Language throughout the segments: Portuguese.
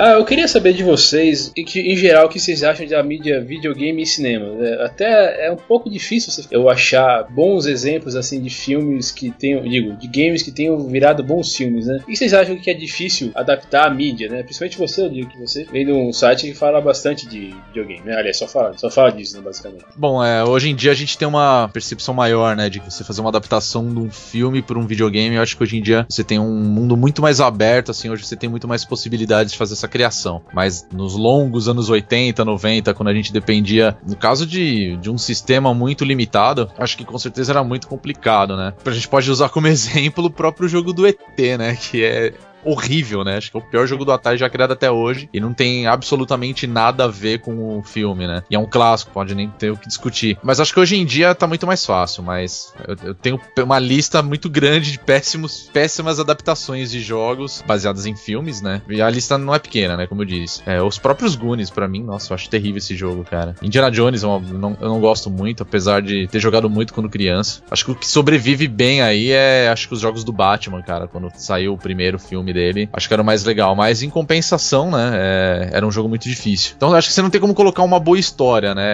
Ah, eu queria saber de vocês, e que, em geral, o que vocês acham da mídia videogame e cinema. É, até é um pouco difícil eu achar bons exemplos assim de filmes que tenham, digo, de games que tenham virado bons filmes, né? E vocês acham que é difícil adaptar a mídia, né? Principalmente você, eu digo que você vem de um site que fala bastante de videogame, né? Aliás, só fala, só fala disso, né, basicamente. Bom, é, hoje em dia a gente tem uma percepção maior, né, de você fazer uma adaptação de um filme para um videogame. Eu acho que hoje em dia você tem um mundo muito mais aberto, assim, hoje você tem muito mais possibilidades de fazer essa criação. Mas nos longos anos 80, 90, quando a gente dependia, no caso de, de um sistema muito limitado, acho que com certeza era muito complicado, né? A gente pode usar como exemplo o próprio jogo do ET, né? Que é horrível, né? Acho que é o pior jogo do Atari já criado até hoje e não tem absolutamente nada a ver com o filme, né? E é um clássico, pode nem ter o que discutir. Mas acho que hoje em dia tá muito mais fácil, mas eu, eu tenho uma lista muito grande de péssimos, péssimas adaptações de jogos baseadas em filmes, né? E a lista não é pequena, né? Como eu disse. É, os próprios Goonies, para mim, nossa, eu acho terrível esse jogo, cara. Indiana Jones eu não, eu não gosto muito, apesar de ter jogado muito quando criança. Acho que o que sobrevive bem aí é, acho que os jogos do Batman, cara, quando saiu o primeiro filme dele. Acho que era o mais legal. Mas em compensação, né? É, era um jogo muito difícil. Então acho que você não tem como colocar uma boa história, né?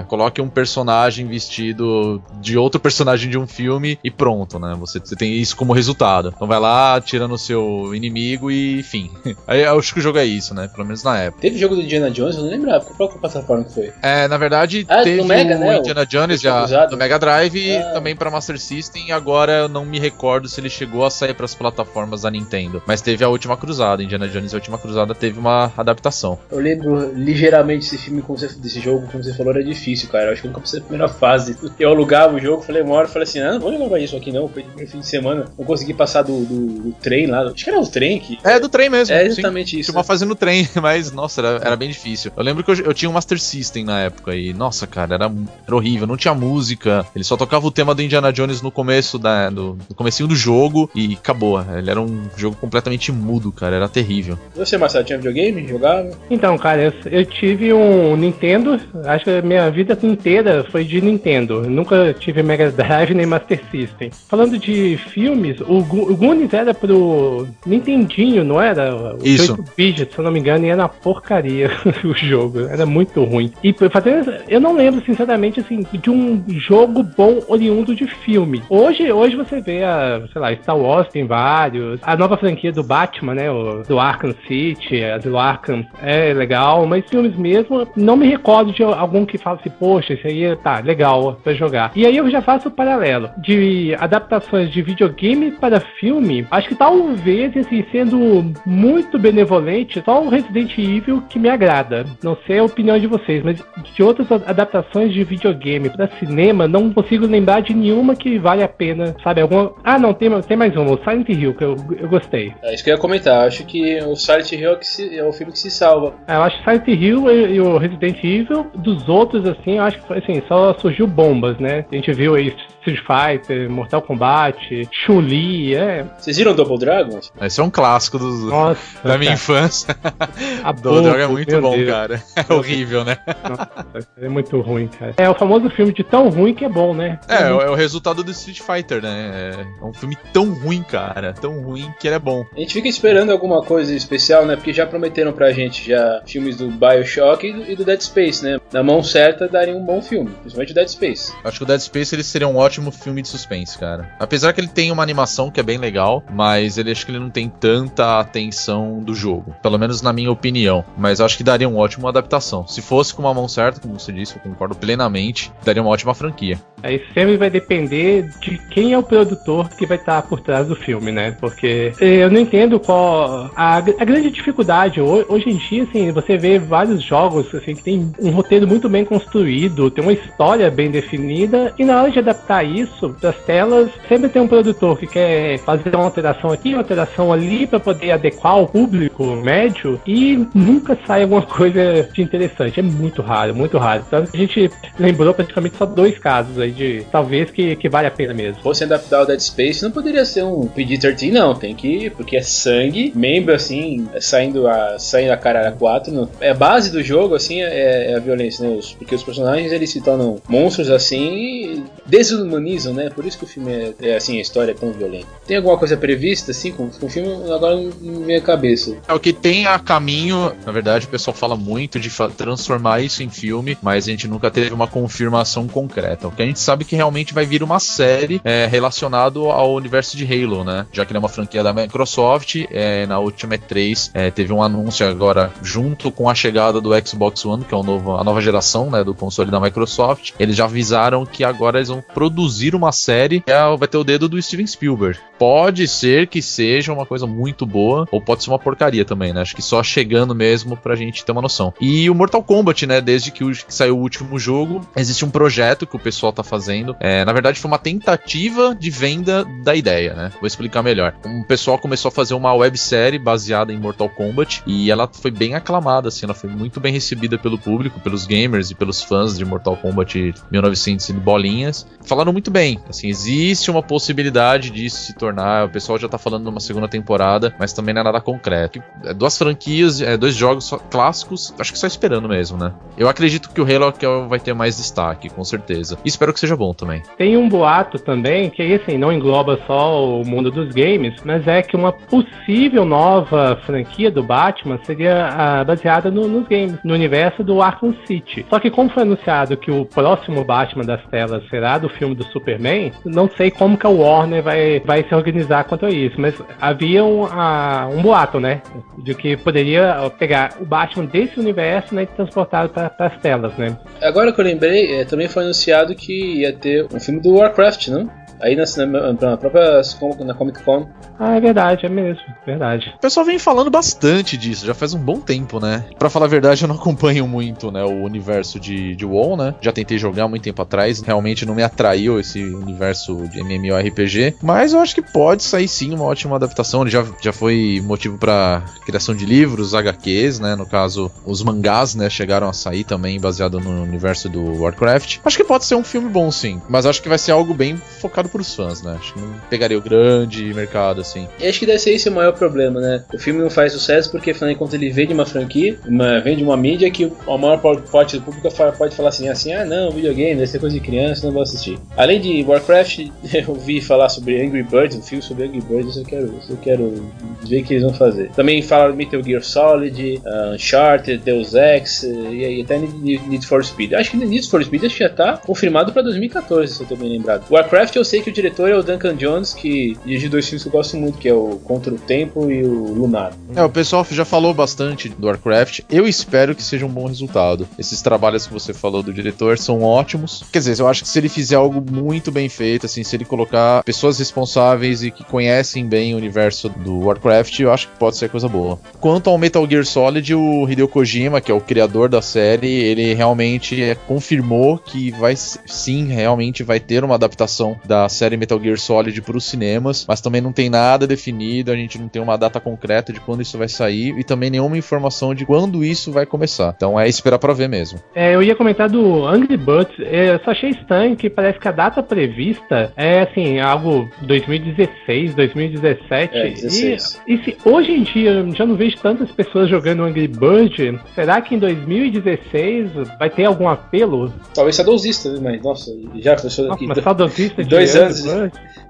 É, coloque um personagem vestido de outro personagem de um filme e pronto, né? Você, você tem isso como resultado. Então vai lá, tira no seu inimigo e enfim. Aí eu acho que o jogo é isso, né? Pelo menos na época. Teve jogo do Indiana Jones, eu não lembrava. Qual que plataforma que foi? É, na verdade, Ah, teve Mega, o né? Indiana Jones já usado. no Mega Drive e Ah. também pra Master System. E agora eu não me recordo se ele chegou a sair pras plataformas da Nintendo. Mas teve a Última Cruzada. Indiana Jones e a Última Cruzada teve uma adaptação. Eu lembro ligeiramente desse filme, você, desse jogo, como você falou, era difícil, cara. Eu acho que eu nunca passei a primeira fase. Eu alugava o jogo, falei uma hora, falei assim, ah, não vou jogar isso aqui não, foi no fim de semana. Não consegui passar do, do, do trem lá. Acho que era o trem que. É, do trem mesmo. É sim. exatamente isso. Tinha uma fase no trem, mas nossa, era, era bem difícil. Eu lembro que eu, eu tinha um Master System na época e, nossa, cara, era, era horrível. Não tinha música. Ele só tocava o tema do Indiana Jones no começo da, do, no comecinho do jogo e acabou. Ele era um jogo completamente mudo, cara. Era terrível. Você, Marcelo, tinha videogame? Jogava? Então, cara, eu, eu tive um Nintendo, acho que a minha vida inteira foi de Nintendo. Eu nunca tive Mega Drive nem Master System. Falando de filmes, o, o Goonies era pro Nintendinho, não era? O Isso. 8 bit, se eu não me engano, e era uma porcaria o jogo. Era muito ruim. E fazendo, eu não lembro, sinceramente, assim, de um jogo bom oriundo de filme. Hoje, hoje você vê a, sei lá, Star Wars tem vários. A nova franquia do Batman, né? O, do Arkham City, a do Arkham é legal, mas filmes mesmo, não me recordo de algum que fala assim, poxa, esse aí tá legal pra jogar. E aí eu já faço o paralelo de adaptações de videogame para filme. Acho que talvez, assim, sendo muito benevolente, só o Resident Evil que me agrada. Não sei a opinião de vocês, mas de outras adaptações de videogame para cinema, não consigo lembrar de nenhuma que vale a pena, sabe? Alguma... Ah, não, tem, tem mais uma, o Silent Hill, que eu, eu gostei. É isso que eu ia comentar. Acho que o Silent Hill é, que se- é o filme que se salva. É, Eu acho que Silent Hill e, e o Resident Evil, dos outros, assim, eu acho que assim, só surgiu bombas, né? A gente viu aí Street Fighter, Mortal Kombat, Chun-Li, é. Vocês viram Double Dragon? Esse é um clássico dos- Nossa, da minha cara, infância. a Do Dragon é muito bom, Deus. cara. É horrível, né? Nossa, é muito ruim, cara. É o famoso filme de tão ruim que é bom, né? É, é o resultado do Street Fighter, né? É um filme tão ruim, cara. Tão ruim que ele é bom. A gente fica esperando alguma coisa especial, né? Porque já prometeram pra gente já filmes do Bioshock e do, e do Dead Space, né? Na mão certa daria um bom filme, principalmente o Dead Space. Acho que o Dead Space ele seria um ótimo filme de suspense, cara. Apesar que ele tem uma animação que é bem legal, mas ele acho que ele não tem tanta atenção do jogo. Pelo menos na minha opinião. Mas eu acho que daria uma ótima adaptação. Se fosse com uma mão certa, como você disse, eu concordo plenamente, daria uma ótima franquia. Aí sempre vai depender de quem é o produtor que vai estar por trás do filme, né? Porque eh, eu não entendo qual a, a grande dificuldade ho- hoje em dia, assim, você vê vários jogos assim que tem um roteiro muito bem construído, tem uma história bem definida e na hora de adaptar isso para as telas sempre tem um produtor que quer fazer uma alteração aqui, uma alteração ali para poder adequar ao público médio e nunca sai alguma coisa de interessante. É muito raro, muito raro. Então a gente lembrou praticamente só dois casos aí de talvez que, que vale a pena mesmo. Fosse adaptar o Dead Space, não poderia ser um PG-13, não. Tem que. Porque sangue, membro assim, saindo a, saindo a cara a quatro. No, é a base do jogo, assim, é, é a violência, né? Os, porque os personagens eles se tornam monstros assim e desumanizam, né? Por isso que o filme é, é assim, a história é tão violenta. Tem alguma coisa prevista, assim, com, com o filme? Agora não vem cabeça. É o que tem a caminho, na verdade, o pessoal fala muito de transformar isso em filme, mas a gente nunca teve uma confirmação concreta. O que a gente sabe que realmente vai vir uma série é, relacionado ao universo de Halo, né? Já que ele é uma franquia da Microsoft, é, na última E3 é, teve um anúncio agora junto com a chegada do Xbox One, que é o novo, a nova geração né, do console da Microsoft. Eles já avisaram que agora eles vão produzir uma série que é, vai ter o dedo do Steven Spielberg. Pode ser que seja uma coisa muito boa, ou pode ser uma porcaria também, né? Acho que só chegando mesmo pra gente ter uma noção. E o Mortal Kombat, né? Desde que, o, que saiu o último jogo, existe um projeto que o pessoal tá fazendo. É, na verdade, foi uma tentativa de venda da ideia, né? Vou explicar melhor. O pessoal começou a fazer uma websérie baseada em Mortal Kombat e ela foi bem aclamada, assim, ela foi muito bem recebida pelo público, pelos gamers e pelos fãs de Mortal Kombat 1900 e bolinhas. Falaram muito bem, assim, existe uma possibilidade disso se tornar, o pessoal já tá falando numa segunda temporada, mas também não é nada concreto. É duas franquias, é, dois jogos clássicos, acho que só esperando mesmo, né? Eu acredito que o Halo é vai ter mais destaque, com certeza. E espero que seja bom também. Tem um boato também, que assim, não engloba só o mundo dos games, mas é que uma possível nova franquia do Batman seria ah, baseada no, nos games, no universo do Arkham City. Só que como foi anunciado que o próximo Batman das telas será do filme do Superman, não sei como que a Warner vai, vai se organizar quanto a isso, mas havia um, uh, um boato, né, de que poderia pegar o Batman desse universo né, e transportado para as telas, né. Agora que eu lembrei, é, também foi anunciado que ia ter um filme do Warcraft, não? Aí na, na, própria na Comic Con. Ah, é verdade, é mesmo, verdade. O pessoal vem falando bastante disso, já faz um bom tempo, né? Pra falar a verdade, eu não acompanho muito, né, o universo de, de WoW, né? Já tentei jogar muito tempo atrás, realmente não me atraiu esse universo de MMORPG, mas eu acho que pode sair sim uma ótima adaptação. Ele já, já foi motivo para criação de livros, HQs, né? No caso, os mangás, né, chegaram a sair também baseado no universo do Warcraft. Acho que pode ser um filme bom, sim, mas acho que vai ser algo bem focado pros fãs, né? Acho que não pegaria o grande mercado, assim. E acho que deve ser esse o maior problema, né? O filme não faz sucesso porque, afinal de contas, ele vem de uma franquia, uma, vem de uma mídia que a maior parte do público pode falar assim, assim, ah não, videogame, deve ser coisa de criança, não vou assistir. Além de Warcraft, eu ouvi falar sobre Angry Birds, um filme sobre Angry Birds, isso eu quero, isso eu quero ver o que eles vão fazer. Também falaram Metal Gear Solid, uh, Uncharted, Deus Ex, e aí até Need for Speed. Acho que Need for Speed já tá confirmado para 2014, se eu tô bem lembrado. Warcraft eu sei que o diretor é o Duncan Jones, que dirigiu dois filmes que eu gosto muito, que é o Contra o Tempo e o Lunar. É, o pessoal já falou bastante do Warcraft. Eu espero que seja um bom resultado. Esses trabalhos que você falou do diretor são ótimos. Quer dizer, eu acho que se ele fizer algo muito bem feito, assim, se ele colocar pessoas responsáveis e que conhecem bem o universo do Warcraft, eu acho que pode ser coisa boa. Quanto ao Metal Gear Solid, o Hideo Kojima, que é o criador da série, ele realmente é, confirmou que vai sim, realmente vai ter uma adaptação da série Metal Gear Solid para os cinemas, mas também não tem nada definido, a gente não tem uma data concreta de quando isso vai sair e também nenhuma informação de quando isso vai começar. Então é esperar para ver mesmo. É, eu ia comentar do Angry Birds, eu só achei estranho que parece que a data prevista é assim, algo 2016, 2017. É, 16. E, e se hoje em dia eu já não vejo tantas pessoas jogando Angry Birds, será que em 2016 vai ter algum apelo? Talvez saudosista, né? mas nossa, já professor aqui. Mas saudosista dois anos.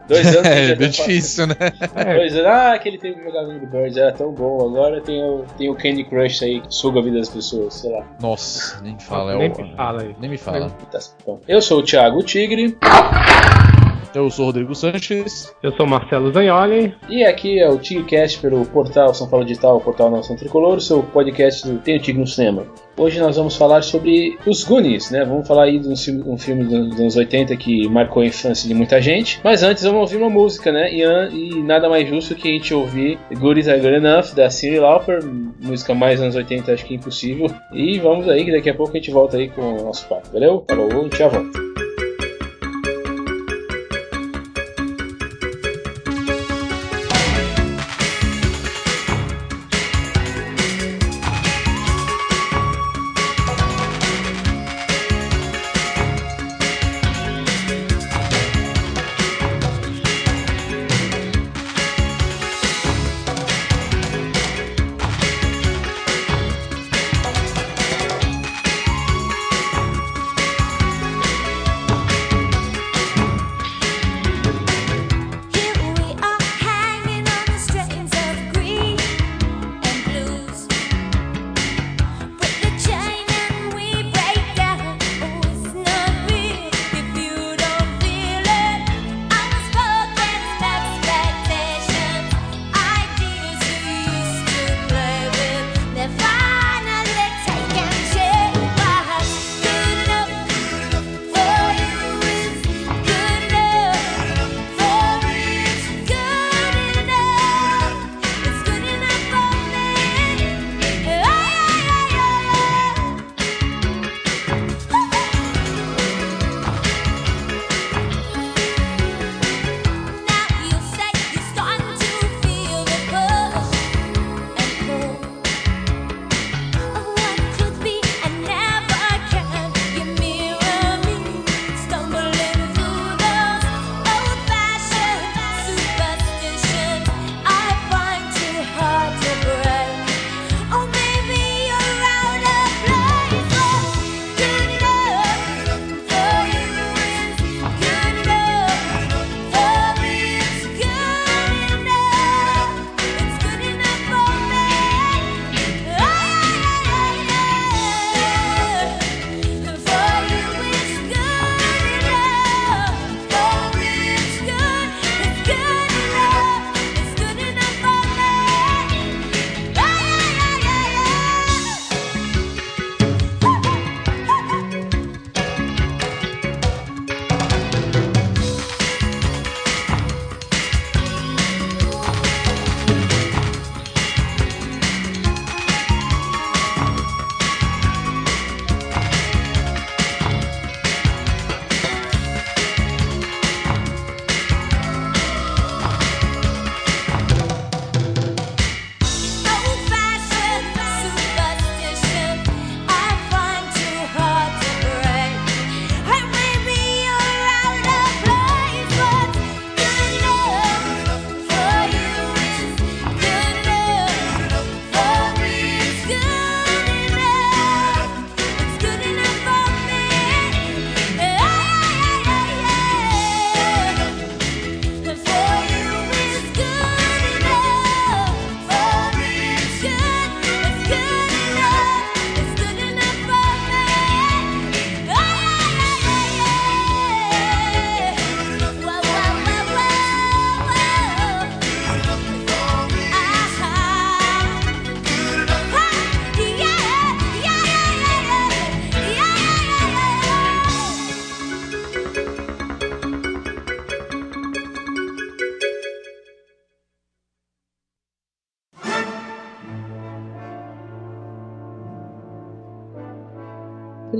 Dois anos. é, bem difícil, né? É. Dois anos. Ah, aquele tempo do Angry Birds era tão bom. Agora tem o, tem o Candy Crush aí que suga a vida das pessoas, sei lá. Nossa, nem fala. É nem o... me fala aí. Nem me fala. Tá, eu sou o Thiago Tigre. Eu sou o Rodrigo Sanches. Eu sou o Marcelo Zagnoli. E aqui é o Tigrecast pelo portal São Paulo Digital, portal Nação Tricolor, o seu podcast do Tem o Tigre no Cinema. Hoje nós vamos falar sobre os Goonies, né? Vamos falar aí de um filme, um filme dos anos 80 que marcou a infância de muita gente. Mas antes vamos ouvir uma música, né? E, e nada mais justo que a gente ouvir Goonies Are Good Enough, da Cindy Lauper, música mais anos 80, acho que impossível. E vamos aí, que daqui a pouco a gente volta aí com o nosso papo, valeu? Falou, tchau, volta.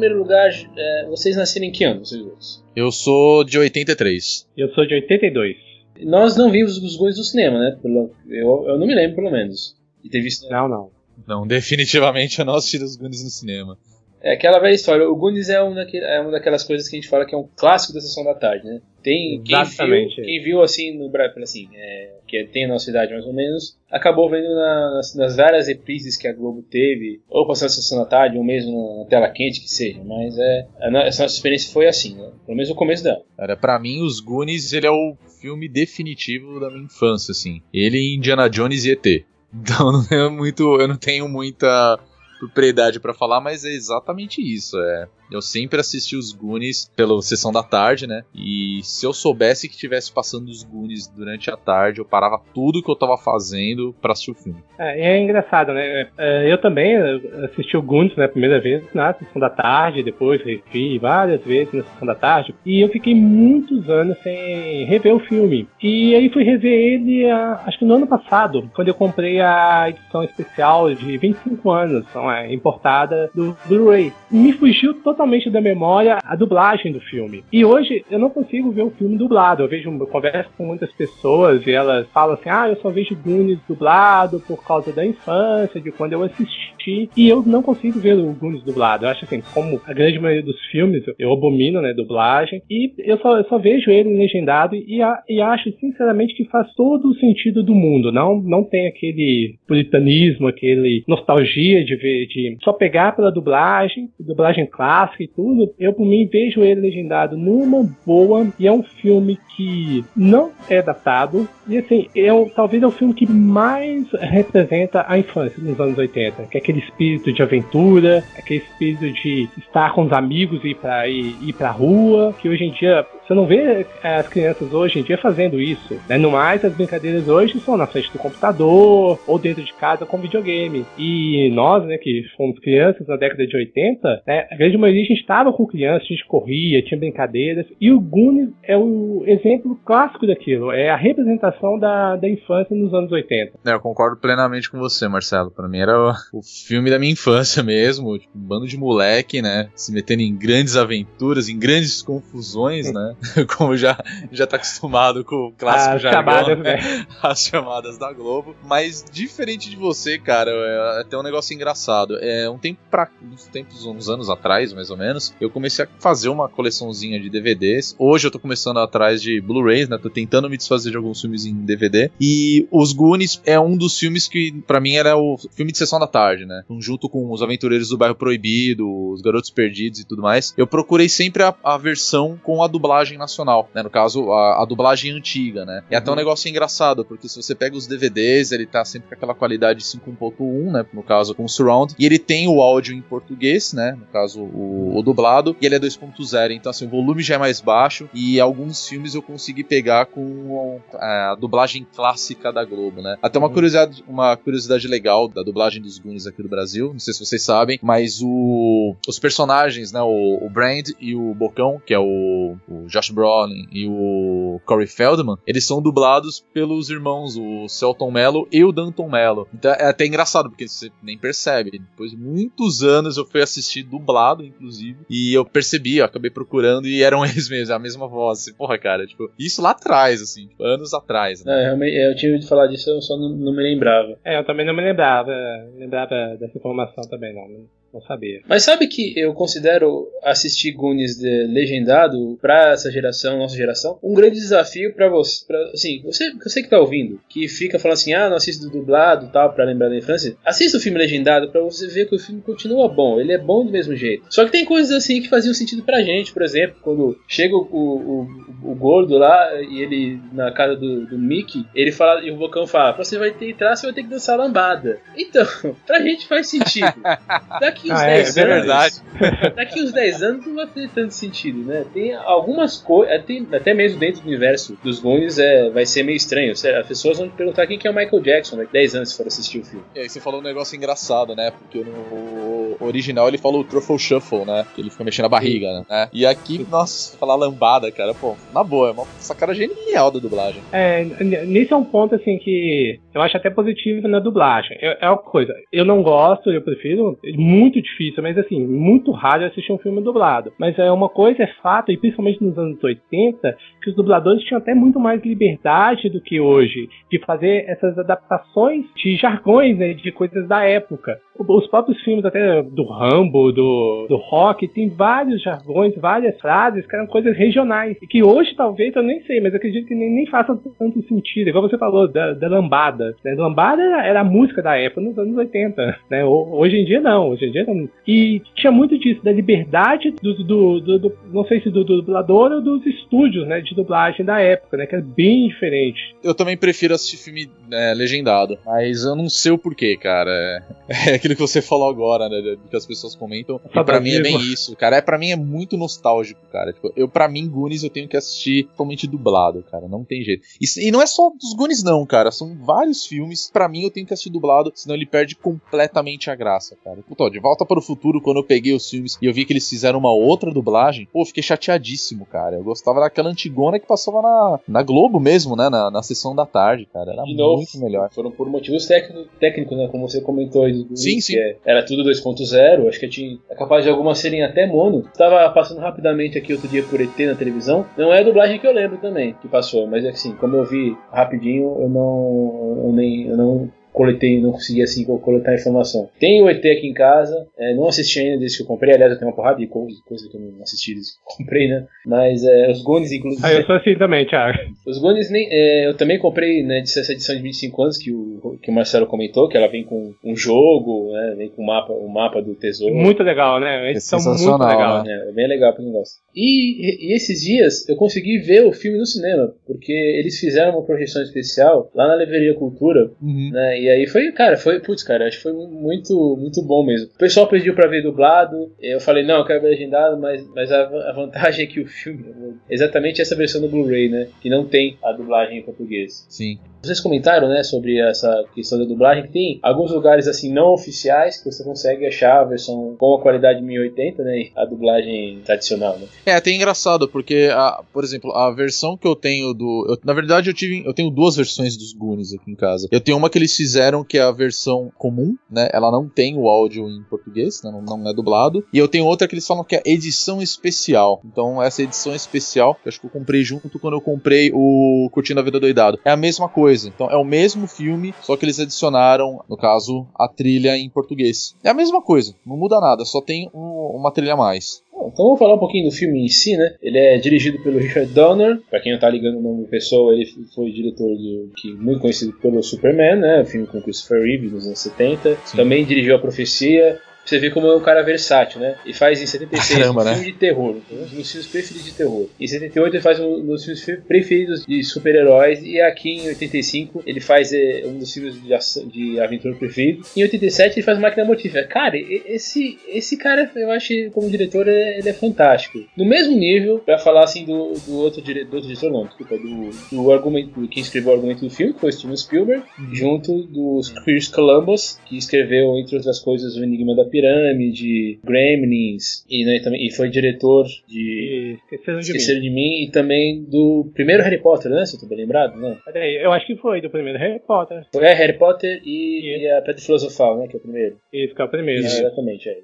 Primeiro lugar, é, vocês nasceram em que ano, vocês dois? Eu sou de 83. Eu sou de 82. Nós não vimos os Goonies no cinema, né? Eu, eu não me lembro, pelo menos. De ter visto. Não, não. Não, definitivamente eu não assisti os Goonies no cinema. É aquela velha história. O Goonies é, um daquele, é uma daquelas coisas que a gente fala que é um clássico da sessão da tarde, né? Tem quem Exatamente. viu, quem viu assim no Brasil, assim, é, que tem a nossa idade mais ou menos, acabou vendo na, nas, nas, várias reprises que a Globo teve, ou passando a sessão da tarde, ou mesmo na tela quente que seja. Mas é, a, essa nossa experiência foi assim, né? Pelo menos no começo dela. Cara, para mim os Goonies ele é o filme definitivo da minha infância, assim. Ele, Indiana Jones e ET. Então não é muito, eu não tenho muita propriedade para falar, mas é exatamente isso. É, eu sempre assisti os Goonies pela sessão da tarde, né? E se eu soubesse que tivesse passando os Goonies durante a tarde, eu parava tudo que eu tava fazendo para assistir o filme. É, é engraçado, né? É, eu também assisti o Goonies na primeira vez na sessão da tarde, depois revi várias vezes na sessão da tarde, e eu fiquei muitos anos sem rever o filme. E aí fui rever ele, acho que no ano passado, quando eu comprei a edição especial de 25 anos, então é importada do Blu-ray. Me fugiu totalmente da memória a dublagem do filme. E hoje eu não consigo ver o filme dublado. Eu vejo, eu converso com muitas pessoas e elas falam assim: ah, eu só vejo Goonies dublado por causa da infância, de quando eu assisti. E eu não consigo ver o Goonies dublado. Eu acho assim, como a grande maioria dos filmes, eu abomino, né, dublagem. E eu só, eu só vejo ele legendado e, a, e acho, sinceramente, que faz todo o sentido do mundo. Não, não tem aquele puritanismo, aquele nostalgia de ver, de só pegar pela dublagem, dublagem clássica e tudo, eu por mim vejo ele legendado numa boa e é um filme que não é datado e assim, é um, talvez é o filme que mais representa a infância nos anos 80, que é aquele espírito de aventura, aquele espírito de estar com os amigos e ir pra, ir, ir pra rua, que hoje em dia você não vê é, as crianças hoje em dia fazendo isso. Né? No mais, as brincadeiras hoje são na frente do computador ou dentro de casa com videogame. E nós, né, que fomos crianças na década de 80, né, a grande maioria a gente estava com crianças, a gente corria, tinha brincadeiras. E o Goonies é o exemplo clássico daquilo. É a representação da, da infância nos anos 80. É, eu concordo plenamente com você, Marcelo. Para mim era o, o, filme da minha infância mesmo. Tipo, um bando de moleque, né? Se metendo em grandes aventuras, em grandes confusões, né? Como já, já tá acostumado com o clássico as jargão, chamadas, né? né? As chamadas da Globo. Mas diferente de você, cara, é até um negócio engraçado. É um tempo pra. uns tempos, uns anos atrás, mais ou menos, eu comecei a fazer uma coleçãozinha de DVDs. Hoje eu tô começando atrás de Blu-rays, né? Tô tentando me desfazer de alguns filmes em DVD. E Os Goonies é um dos filmes que, para mim, era o filme de sessão da tarde, né? Junto com Os Aventureiros do Bairro Proibido, Os Garotos Perdidos e tudo mais. Eu procurei sempre a, a versão com a dublagem nacional, né? No caso, a, a dublagem antiga, né? E até um negócio engraçado, porque se você pega os DVDs, ele tá sempre com aquela qualidade 5.1, né? No caso, com surround. E ele tem o áudio em português, né? No caso, o, o dublado. E ele é 2.0. Então, assim, o volume já é mais baixo. E alguns filmes eu consegui pegar com a, a dublagem clássica da Globo, né? Até uma curiosidade, uma curiosidade legal da dublagem dos Goonies aqui do Brasil. Não sei se vocês sabem, mas o, os personagens, né? O, o Brand e o Bocão, que é o, o Josh Brolin e o Corey Feldman, eles são dublados pelos irmãos, o Celton Mello e o Danton Mello. Então é até engraçado, porque você nem percebe. Depois de muitos anos eu fui assistir dublado, inclusive, e eu percebi, eu acabei procurando e eram eles mesmos, a mesma voz. Assim, porra, cara, tipo, isso lá atrás, assim, tipo, anos atrás. Né? É, realmente, eu tinha ouvido falar disso, eu só não, não me lembrava. É, eu também não me lembrava, lembrava dessa informação também, não. Não sabia. Mas sabe que eu considero assistir Goonies de, legendado pra essa geração, nossa geração, um grande desafio para você. Pra, assim, você, você que tá ouvindo, que fica falando assim, ah, não assisto dublado tal, pra lembrar da infância. Assista o filme legendado para você ver que o filme continua bom. Ele é bom do mesmo jeito. Só que tem coisas assim que faziam sentido pra gente. Por exemplo, quando chega o, o, o, o gordo lá e ele, na casa do, do Mickey, ele fala, e o Bocão fala, você vai ter que entrar, você vai ter que dançar lambada. Então, pra gente faz sentido. Daqui uns Ah, 10 é anos. verdade. Daqui uns 10 anos não vai fazer tanto sentido, né? Tem algumas coisas. Até mesmo dentro do universo dos Goonies é, vai ser meio estranho. As pessoas vão perguntar quem que é o Michael Jackson daqui 10 anos se for assistir o filme. E aí você falou um negócio engraçado, né? Porque no original ele falou o Truffle Shuffle, né? Que ele fica mexendo a barriga, né? E aqui, nossa, falar lambada, cara, pô, na boa, é uma sacada genial da dublagem. É, n- nisso é um ponto assim que eu acho até positivo na dublagem. É, é uma coisa, eu não gosto, eu prefiro, é muito difícil, mas assim, muito raro assistir um filme dublado. Mas é uma coisa, é fato, e principalmente nos anos 80, que os dubladores tinham até muito mais liberdade do que hoje, de fazer essas adaptações de jargões, né, de coisas da época. Os próprios filmes até do Rambo, do, do Rock, tem vários jargões, várias frases que eram coisas regionais. E que hoje, talvez, eu nem sei, mas acredito que nem, nem façam tanto sentido. Igual você falou, da, da lambada. Né? Lambada era, era, a música da época, nos anos 80. Né? Hoje em dia, não. Hoje em dia, não. E tinha muito disso, da liberdade do, do, do, do não sei se do, do dublador ou dos estúdios, né, de dublagem da época, né, que é bem diferente. Eu também prefiro assistir filme é, legendado, mas eu não sei o porquê, cara. É, é aquilo que você falou agora, né, que as pessoas comentam. E pra mim é bem isso, cara. É, pra mim é muito nostálgico, cara. Tipo, eu, pra mim, Goonies eu tenho que assistir totalmente dublado, cara. Não tem jeito. E, e não é só dos Goonies, não, cara. São vários filmes. Pra mim, eu tenho que assistir dublado, senão ele perde completamente a graça, cara. Puta, de volta para o futuro, quando eu peguei os filmes e eu vi que eles fizeram uma outra dublagem, pô, fiquei chateadíssimo, cara. Eu gostava daquela antigona que passava na, na Globo mesmo, né? Na, na sessão da tarde, cara. Era de muito novo, melhor. Foram por motivos técnicos, técnico, né? Como você comentou aí. Sim, sim. É, era tudo 2.0, acho que tinha, é capaz de algumas serem até mono. Tava passando rapidamente aqui outro dia por ET na televisão. Não é a dublagem que eu lembro também que passou, mas assim, como eu vi rapidinho, eu não. Eu nem. Eu não coletei, não consegui assim coletar informação. Tem o ET aqui em casa, é, não assisti ainda desde que eu comprei, aliás eu tenho uma porrada de coisa, que eu não assisti desde que eu comprei, né? Mas é, os Goonies, inclusive. Ah, eu sou assim também, Thiago. Os Goonies nem, é, eu também comprei né, essa edição de 25 anos que o, que o Marcelo comentou, que ela vem com um jogo, né, vem com o mapa, o mapa do tesouro. Muito legal, né? Eles é são muito legal. Né? É bem legal quem gosta. E, e, esses dias eu consegui ver o filme no cinema, porque eles fizeram uma projeção especial lá na Livraria Cultura, uhum. né? E aí foi, cara, foi, putz, cara, acho que foi muito, muito bom mesmo. O pessoal pediu pra ver dublado, eu falei, não, eu quero ver legendado, mas, mas a, a vantagem é que o filme, exatamente essa versão do Blu-ray, né? Que não tem a dublagem em português. Sim. Vocês comentaram, né, sobre essa questão da dublagem, que tem alguns lugares assim não oficiais que você consegue achar a versão com a qualidade 1080, né, a dublagem tradicional, né? É, até engraçado, porque, a, por exemplo, a versão que eu tenho do. Eu, na verdade, eu tive. Eu tenho duas versões dos Goonies aqui em casa. Eu tenho uma que eles fizeram, que é a versão comum, né? Ela não tem o áudio em português, né, não, não é dublado. E eu tenho outra que eles falam que é edição especial. Então, essa edição especial, que eu acho que eu comprei junto quando eu comprei o Curtindo a Vida Doidado. É a mesma coisa coisa. Então é o mesmo filme, só que eles adicionaram, no caso, a trilha em português. É a mesma coisa, não muda nada, só tem um, uma trilha a mais. Então vamos falar um pouquinho do filme em si, né? Ele é dirigido pelo Richard Donner. Pra quem não tá ligando o nome da pessoa, ele foi diretor de, que muito conhecido pelo Superman, né? O filme com Christopher Reeve nos anos 70. Sim. Também dirigiu A Profecia você vê como é um cara versátil, né? E faz em 76 Caramba, um né? filme de terror, um dos meus filmes preferidos de terror. Em 78 ele faz um dos filmes preferidos de super-heróis e aqui em 85 ele faz é, um dos filmes de, de aventura preferido. Em 87 ele faz Máquina Mortífera. Cara, esse, esse cara, eu acho, como diretor, ele é fantástico. No mesmo nível, pra falar assim do, do outro, dire, do outro diretor, não, desculpa, do, do argumento, quem escreveu o argumento do filme, que foi Steven Spielberg, uhum. junto dos Chris Columbus, que escreveu, entre outras coisas, O Enigma da Pirâmide, Gremlins, e, né, também, e foi diretor de Esqueceram de, Esqueceram mim. de mim e também do primeiro Harry Potter, né? Se eu tô bem lembrado, né? Peraí, eu acho que foi do primeiro Harry Potter. Foi é, Harry Potter e, e a Pedra Filosofal, né? Que é o primeiro. Isso, que é o primeiro. Isso, exatamente. É.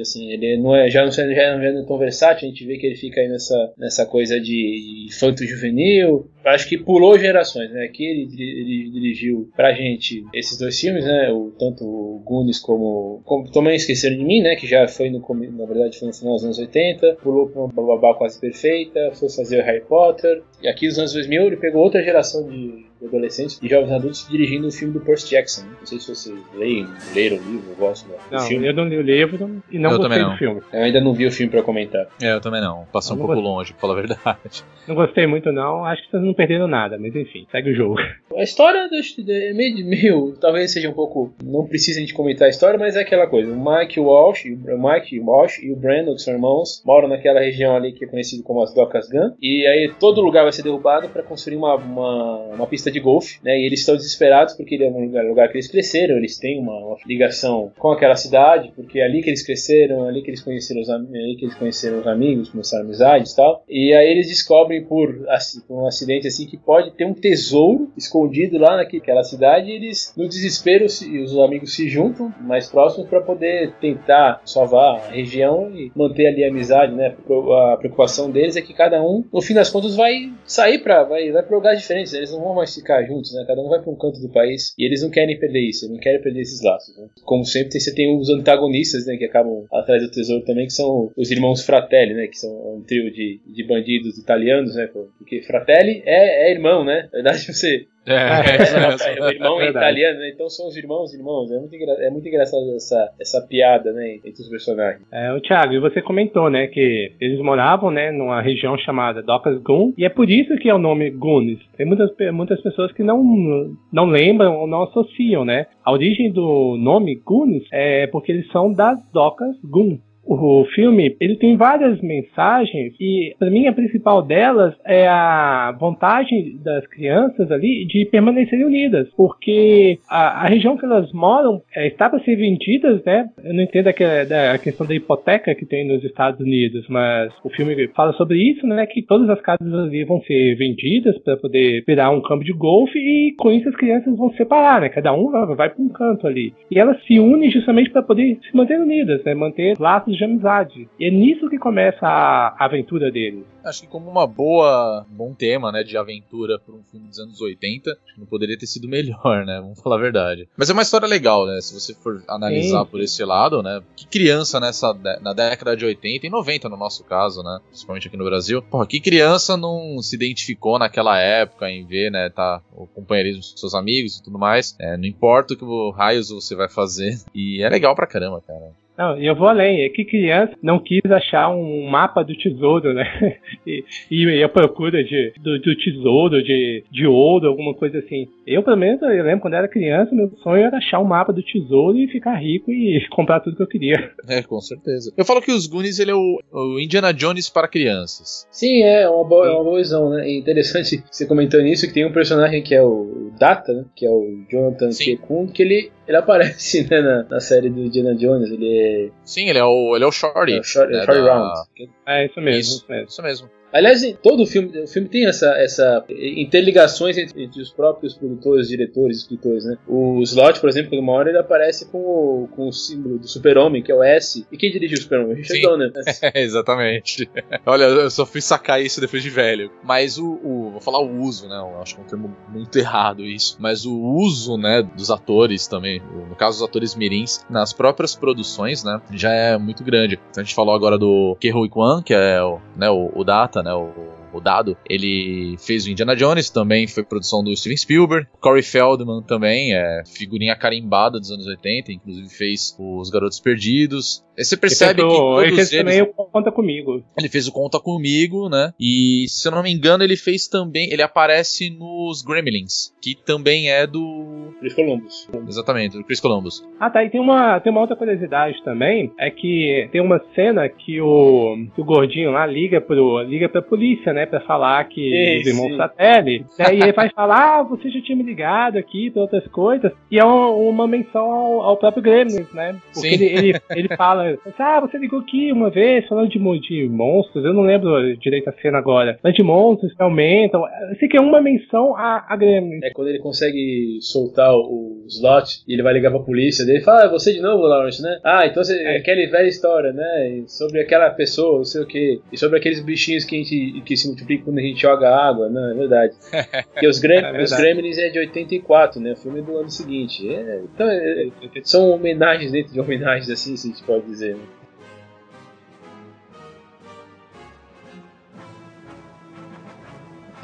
Assim, ele não é, já não, já não é tão versátil, a gente vê que ele fica aí nessa, nessa coisa de infanto-juvenil. Acho que pulou gerações, né? Aqui ele, ele, dirigiu pra gente esses dois filmes, né? O, tanto o Goonies como, como Também Esqueceram de Mim, né? Que já foi no na verdade foi no final dos anos 80, pulou pra uma babá quase perfeita, foi fazer o Harry Potter. E aqui nos anos 2000 ele pegou outra geração de adolescentes e jovens adultos dirigindo o filme do Percy Jackson. Não sei se vocês leem, leram o livro, eu gosto do não, filme. Eu não li o livro e não eu gostei do filme. Eu ainda não vi o filme pra comentar. É, eu também não. Passou um pouco gostei. longe, pra falar a verdade. Não gostei muito, não. Acho que vocês não perderam nada, mas enfim, segue o jogo. A história é meio, meio. Talvez seja um pouco. Não precisa a gente comentar a história, mas é aquela coisa. O Mike Walsh, o Mike Walsh e o Brandon, que são irmãos, moram naquela região ali que é conhecido como as Docas Gun. E aí todo lugar vai ser derrubado para construir uma, uma, uma pista de golfe, né? E eles estão desesperados porque ele é um lugar, lugar que eles cresceram, eles têm uma, uma, ligação com aquela cidade, porque é ali que eles cresceram, é ali que eles conheceram os, é ali que eles conheceram os amigos, começaram amizades e tal. E aí eles descobrem por, assim, por um acidente assim que pode ter um tesouro escondido lá naquela cidade e eles, no desespero, se, os amigos se juntam mais próximos para poder tentar salvar a região e manter ali a amizade, né? A preocupação deles é que cada um, no fim das contas, vai sair para vai, vai para lugares diferentes, eles não vão mais ficar juntos, né? Cada um vai para um canto do país e eles não querem perder isso, não querem perder esses laços. Né? Como sempre, você tem os antagonistas, né? Que acabam atrás do tesouro também, que são os irmãos Fratelli, né? Que são um trio de, de bandidos italianos, né? Porque Fratelli é, é irmão, né? Na verdade, você é, é, é, o irmão é, italiano, né? então são os irmãos irmãos. É muito, é muito engraçado essa, essa piada né, entre os personagens. É, o Thiago, e você comentou, né, que eles moravam, né, numa região chamada Docas Gun, e é por isso que é o nome Guns. Tem muitas, muitas pessoas que não, não lembram ou não associam, né? A origem do nome Guns é porque eles são das Docas Gun o filme ele tem várias mensagens e para mim a principal delas é a vontade das crianças ali de permanecerem unidas, porque a, a região que elas moram é, está para ser vendidas, né? Eu não entendo a, a, questão da hipoteca que tem nos Estados Unidos, mas o filme fala sobre isso, né? Que todas as casas ali vão ser vendidas para poder virar um campo de golfe e com isso as crianças vão se separar, né? Cada um vai, vai para um canto ali e elas se unem justamente para poder se manter unidas, né? Manter laços de amizade. E é nisso que começa a aventura deles. Acho que como uma boa, bom tema, né, de aventura para um filme dos anos 80, não poderia ter sido melhor, né? Vamos falar a verdade. Mas é uma história legal, né? Se você for analisar Sim. por esse lado, né? Que criança nessa na década de 80 e 90 no nosso caso, né? Principalmente aqui no Brasil. Porra, que criança não se identificou naquela época em ver, né, tá o companheirismo com seus amigos e tudo mais. É, não importa o que raios você vai fazer. E é legal pra caramba, cara. Não, eu vou além. É que criança não quis achar um mapa do tesouro, né? E, e a procura de, do, do, tesouro, de, de ouro, alguma coisa assim. Eu, pelo menos, eu lembro quando era criança, meu sonho era achar um mapa do tesouro e ficar rico e comprar tudo que eu queria. É, com certeza. Eu falo que os Goonies, ele é o, o Indiana Jones para crianças. Sim, é uma boa, é uma boa visão, né? É interessante você comentou nisso que tem um personagem que é o Data, né? Que é o Jonathan Kekun, que ele ele aparece né, na, na, série do Indiana Jones, ele é. Sim, ele é o, ele é o Shorty. É o Shorty, né, Shorty da... Round. É isso mesmo. Isso, isso mesmo. Isso mesmo. Aliás, todo o filme, o filme tem essa, essa interligações entre, entre os próprios produtores, diretores, escritores, né? O Slot, por exemplo, uma hora ele aparece com o, com o símbolo do super-homem, que é o S. E quem dirige o super-homem? Richard Donner. Né? exatamente. Olha, eu só fui sacar isso depois de velho. Mas o, o, vou falar o uso, né? Eu acho que é um termo muito errado isso. Mas o uso, né, dos atores também, no caso dos atores mirins, nas próprias produções, né, já é muito grande. Então a gente falou agora do Ke Kwan, que é o, né, o, o Data, né? O, o Dado, ele fez o Indiana Jones, também foi produção do Steven Spielberg. Corey Feldman também, é figurinha carimbada dos anos 80, inclusive fez Os Garotos Perdidos. E você percebe ele que todos ele fez eles... também o Conta Comigo. Ele fez o Conta Comigo, né? E se eu não me engano, ele fez também, ele aparece nos Gremlins, que também é do Chris Columbus. Exatamente, do Chris Columbus. Ah, tá. E tem uma, tem uma outra curiosidade também, é que tem uma cena que o, que o gordinho lá liga pro liga pra polícia, né? Pra falar que Sim, os irmãos satélite. Né, e ele vai falar, ah, você já tinha me ligado aqui pra outras coisas. E é uma, uma menção ao, ao, próprio Gremlins, né? Porque ele, ele, ele fala, ah, você ligou aqui uma vez falando de, de monstros, eu não lembro direito a cena agora. Mas de monstros que aumentam. Sei que é uma menção a, a Gremlins. É quando ele consegue soltar o slot e ele vai ligar pra polícia dele e fala, ah, você de novo, Lawrence, né? Ah, então você, é. aquela velha história, né? Sobre aquela pessoa, não sei o que. E sobre aqueles bichinhos que, a gente, que se multiplicam quando a gente joga água, né? É verdade. Porque os, Grem é os Gremlins é de 84, né? O filme é do ano seguinte. É, então, é, são homenagens dentro de homenagens, assim, se a gente pode dizer, né?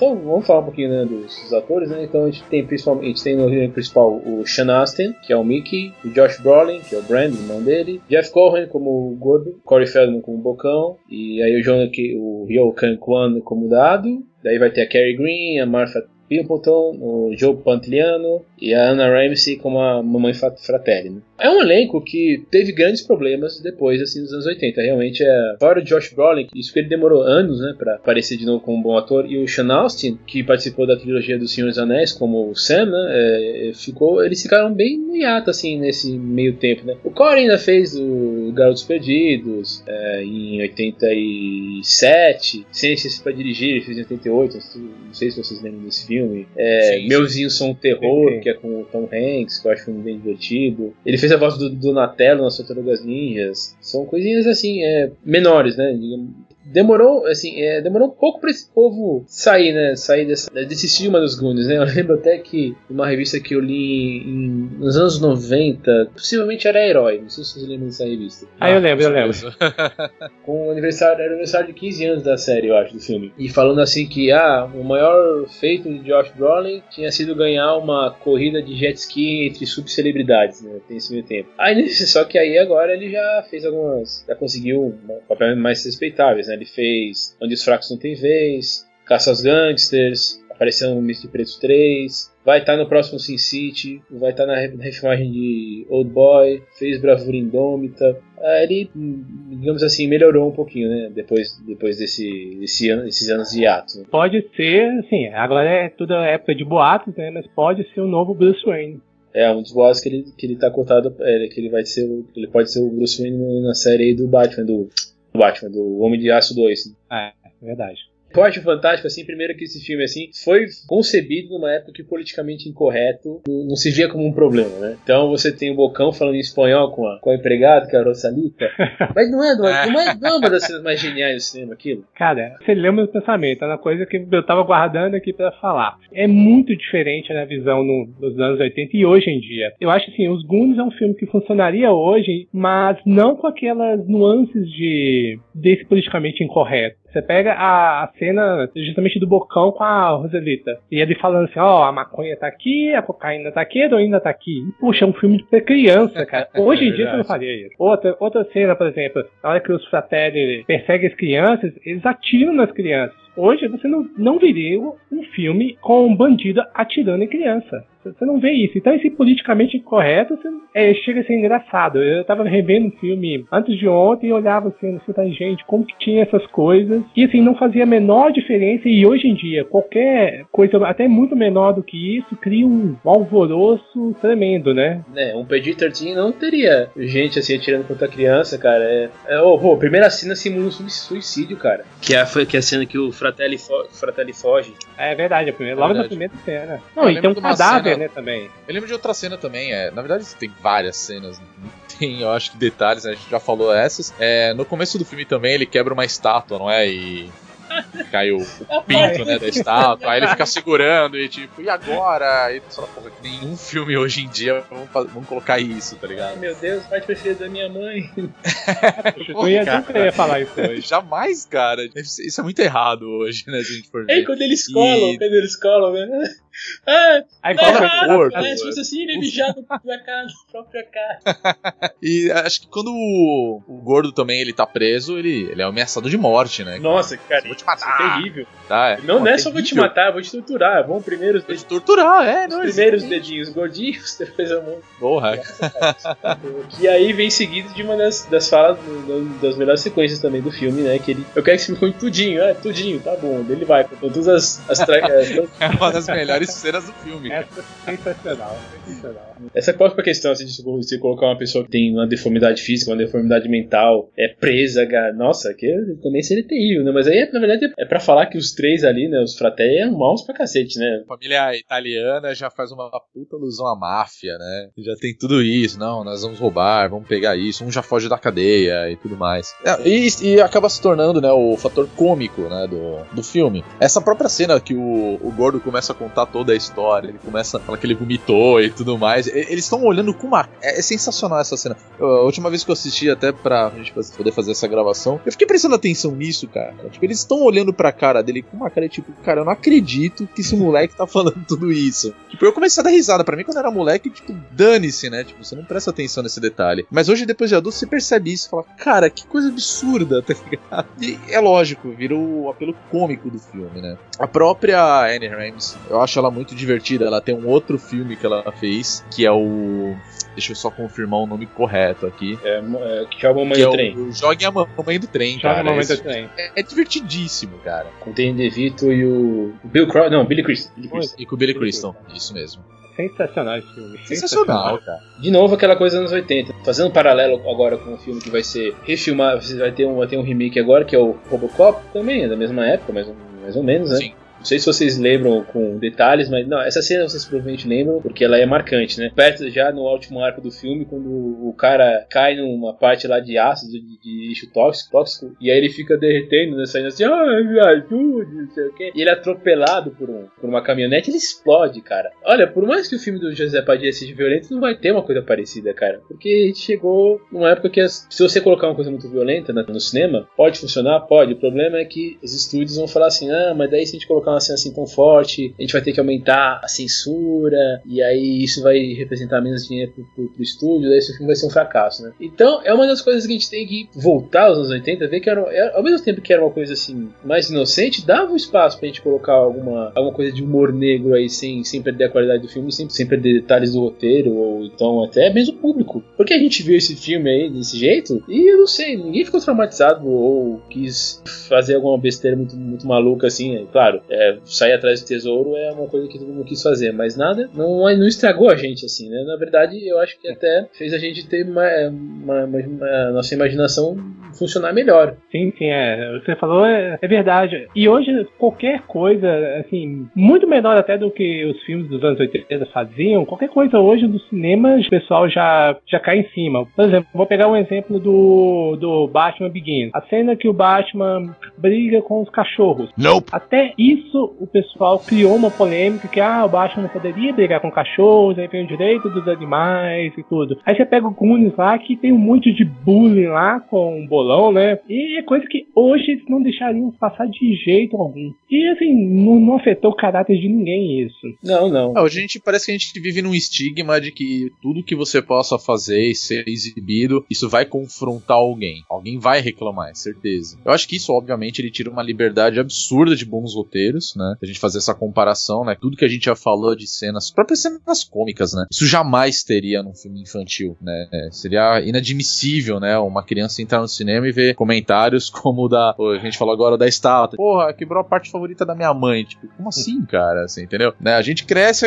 Então, vamos falar um pouquinho né, dos, dos, atores, né? Então a gente tem principalmente, a gente tem no principal o Sean Astin, que é o Mickey, o Josh Brolin, que é o Brand, irmão dele, Jeff Cohen como o Gordo, Corey Feldman como o Bocão, e aí o Jonah, o Ryo Kan Kwan como o Dado, daí vai ter a Carrie Green, a Martha Pontão, o Joe Pantoliano e a Anna Ramsey como a mamãe Fratelli. Né? É um elenco que teve grandes problemas depois assim dos anos 80. Realmente é fora o Josh Brolin, isso que ele demorou anos, né, para aparecer de novo como um bom ator e o Sean Austin, que participou da trilogia dos Senhor dos Anéis como o Sam, né, é, ficou, eles ficaram bem no hiato assim nesse meio tempo, né. O Corey ainda fez o Garotos Perdidos é, em 87, Ciências para dirigir, ele fez em 88, não sei se vocês lembram desse filme. É, sim, Meuzinho São Terror, sim. que é com o Tom Hanks, que eu acho um filme bem divertido. Ele fez a voz do Donatello nas Tartarugas Ninjas. São coisinhas assim, é, menores, né? Demorou, assim, é, demorou um pouco para esse povo sair, né? Sair dessa, desse estigma dos Goonies, né? Eu lembro até que uma revista que eu li em, nos anos 90, possivelmente era Herói, não sei se vocês lembram dessa revista. Ah, eu lembro, eu lembro. Com o aniversário, era o aniversário de 15 anos da série, eu acho, do filme. E falando assim que, ah, o maior feito de Josh Brolin tinha sido ganhar uma corrida de jet ski entre subcelebridades, né? Tem esse meio tempo. Aí, só que aí agora ele já fez algumas, já conseguiu papéis mais respeitáveis, né? Ele fez Onde os Fracos Não Tem Vez, Caça aos Gangsters, apareceu no Misto de Preto 3, vai estar tá no próximo Sin City, vai estar tá na, na refilmagem de Old Boy, fez Bravura Indômita. Ah, ele, digamos assim, melhorou um pouquinho, né? Depois, depois desse, desse ano, desses anos de ato. Pode ser, assim, agora é toda época de boatos, né? Mas pode ser o novo Bruce Wayne. É, um dos boatos que ele, que ele tá contado, é, que ele vai ser, ele pode ser o Bruce Wayne na série do Batman, do do Batman, do Homem de Aço 2. É, é verdade. Eu acho fantástico, assim, primeiro que esse filme, assim, foi concebido numa época que politicamente incorreto não se via como um problema, né? Então você tem o Bocão falando em espanhol com a, com a empregada, que é a Rosalita. Mas não é, não é, não é, não é uma das cenas mais geniais do cinema aquilo? Cara, você lembra do pensamento, é uma coisa que eu tava guardando aqui para falar. É muito diferente na visão no, nos anos 80 e hoje em dia. Eu acho assim, Os Goonies é um filme que funcionaria hoje, mas não com aquelas nuances de desse politicamente incorreto. Você pega a, a, cena justamente do Bocão com a Roselita. E ele falando assim, ó, oh, a maconha tá aqui, a cocaína tá aqui, a heroína tá aqui. E, puxa, é um filme pra criança, cara. Hoje em é dia você não faria isso. Outra, outra cena, por exemplo, na hora que os fratelli perseguem as crianças, eles atiram nas crianças. Hoje você não, não viria um filme com um bandido atirando em criança. Você não vê isso. Então, esse politicamente incorreto você, é, chega a ser engraçado. Eu tava revendo um filme antes de ontem e olhava assim, assim tá, gente, como que tinha essas coisas. E assim, não fazia a menor diferença. E hoje em dia, qualquer coisa, até muito menor do que isso, cria um alvoroço tremendo, né? É, um PG-13 não teria gente assim atirando contra a criança, cara. É, é oh, oh, primeira cena simula um suicídio, cara. Que é, foi, que é a cena que o Fratelli, fo Fratelli foge. É verdade, a primeira, é logo na primeira cena. Não, e tem um cadáver cena, né, também. Eu lembro de outra cena também, é, na verdade tem várias cenas, tem, eu acho que detalhes, né, a gente já falou essas. É, no começo do filme também ele quebra uma estátua, não é? E cai o, o pinto, né, da estátua, aí ele fica segurando e tipo, e agora? E você fala, porra, nenhum filme hoje em dia vamos, vamos colocar isso, tá ligado? Meu Deus, pai preferido da minha mãe. eu ia, nunca ia falar isso hoje. Jamais, cara. Isso é muito errado hoje, né, se a gente for ver. É, quando eles colam, e... quando eles colam, né? Ah, aí tá errado, corpo, parece você assim, ele mijado na cara, própria cara. e acho que quando o, o gordo também ele tá preso, ele, ele é ameaçado de morte, né? Nossa, cara, vou te matar. Isso é terrível. Tá, é. Não, não é só vou te matar, vou te torturar. Vamos primeiro os dedinhos. torturar, é, não, Os primeiros dedinhos gordinhos, depois a mão. Porra. e aí vem seguido de uma das, das falas das melhores sequências também do filme, né? Que ele. Eu quero que você me conte tudinho, é, tudinho, tá bom. Ele vai, com todas as. as tra... é uma das melhores cenas do filme. Essa é sensacional, sensacional. Essa própria questão, assim, de você colocar uma pessoa que tem uma deformidade física, uma deformidade mental, é presa, nossa, que também seria terrível, né? Mas aí, na verdade, é pra falar que os três ali, né, os fratelli, eram maus pra cacete, né? A família italiana já faz uma puta alusão à máfia, né? Já tem tudo isso, não, nós vamos roubar, vamos pegar isso, um já foge da cadeia e tudo mais. É, e, e, acaba se tornando, né, o fator cômico, né, do, do filme. Essa própria cena que o, o Gordo começa a contar toda a história, ele começa a falar que ele vomitou e tudo mais, eles estão olhando com uma... É, é, sensacional essa cena. a última vez que eu assisti até pra gente poder fazer essa gravação, eu fiquei prestando atenção nisso, cara. Tipo, eles estão olhando pra cara dele com uma cara tipo, cara, eu não acredito que esse moleque tá falando tudo isso. Tipo, eu comecei a dar risada. Pra mim, quando eu era moleque, tipo, dane-se, né? Tipo, você não presta atenção nesse detalhe. Mas hoje, depois de adulto, você percebe isso e fala, cara, que coisa absurda, tá ligado? E é lógico, vira o apelo cômico do filme, né? A própria Anne Rames, eu acho ela muito divertida. Ela tem um outro filme que ela fez, que é o Deixa eu só confirmar o nome correto aqui. É, é que é a mamãe que do é trem. O Jogue a Mamãe do Trem, Joga cara. a mamãe do trem. É, é divertidíssimo, cara. Com o Danny DeVito e o Bill Crosby. Não, Billy Crystal. E com o Billy Crystal. Isso mesmo. Sensacional esse filme. Sensacional, cara. De novo aquela coisa dos anos 80. Fazendo um paralelo agora com o filme que vai ser refilmado, vai ter um, vai ter um remake agora, que é o Robocop, também é da mesma época, mais ou, mais ou menos, né? Sim. Não sei se vocês lembram com detalhes, mas não, essa cena vocês provavelmente lembram, porque ela é marcante, né? Perto já no último arco do filme, quando o cara cai numa parte lá de ácido, de, de lixo tóxico, tóxico, e aí ele fica derretendo, né? Saindo assim, ah, me ajude, não sei o quê. E ele é atropelado por, um, por uma caminhonete, ele explode, cara. Olha, por mais que o filme do José Padilha seja violento, não vai ter uma coisa parecida, cara. Porque a gente chegou numa época que as- se você colocar uma coisa muito violenta no cinema, pode funcionar? Pode. O problema é que os estúdios vão falar assim, ah, mas daí se a gente colocar uma cena assim tão forte, a gente vai ter que aumentar a censura, e aí isso vai representar menos dinheiro pro, pro, pro estúdio, daí esse filme vai ser um fracasso, né? Então, é uma das coisas que a gente tem que voltar aos anos 80, ver que era, é- ao mesmo tempo que era uma coisa assim, mais inocente, dava um espaço pra gente colocar alguma, alguma coisa de humor negro aí, sem, sem perder a qualidade do filme, sem, sem perder detalhes do roteiro, ou então até mesmo o público. Porque a gente viu esse filme aí desse jeito, e eu não sei, ninguém ficou traumatizado ou quis fazer alguma besteira muito, muito maluca assim. É, claro, é, sair atrás do tesouro é uma coisa que todo mundo quis fazer, mas nada, não, não estragou a gente assim, né? Na verdade, eu acho que até fez a gente ter uma, uma- uma- uma- a nossa imaginação funcionar melhor. Sim, sim, é. O que você falou é, é verdade. E hoje, qualquer coisa, assim, muito menor até do que os filmes dos anos 80 faziam, qualquer coisa hoje no cinema, o pessoal já, já cai em cima. Por exemplo, vou pegar um exemplo do, do Batman Begins. A cena que o Batman briga com os cachorros. Nope. Até isso o pessoal criou uma polêmica que ah, o Batman não poderia brigar com cachorros, aí vem o direito dos animais e tudo. Aí você pega o Goonies lá que tem um monte de bullying lá com o bolão, né? E é coisa que hoje eles não deixariam passar de jeito algum. E assim, não, não afetou o caráter de ninguém isso. Não, não. É, hoje a gente parece que a gente vive num estigma de que tudo que você possa fazer e ser exibido, isso vai confrontar alguém. Alguém vai reclamar, é certeza. Eu acho que isso, obviamente, ele tira uma liberdade absurda de bons roteiros, né? A gente fazer essa comparação, né? Tudo que a gente já falou de cenas, próprias cenas cômicas, né? Isso jamais teria num filme infantil, né? É, seria inadmissível, né? Uma criança entrar no cinema e ver comentários como o da. a gente falou agora da estátua. Porra, quebrou a parte favorita da minha mãe. Tipo, como assim, cara? Assim, entendeu? Né, a gente cresce.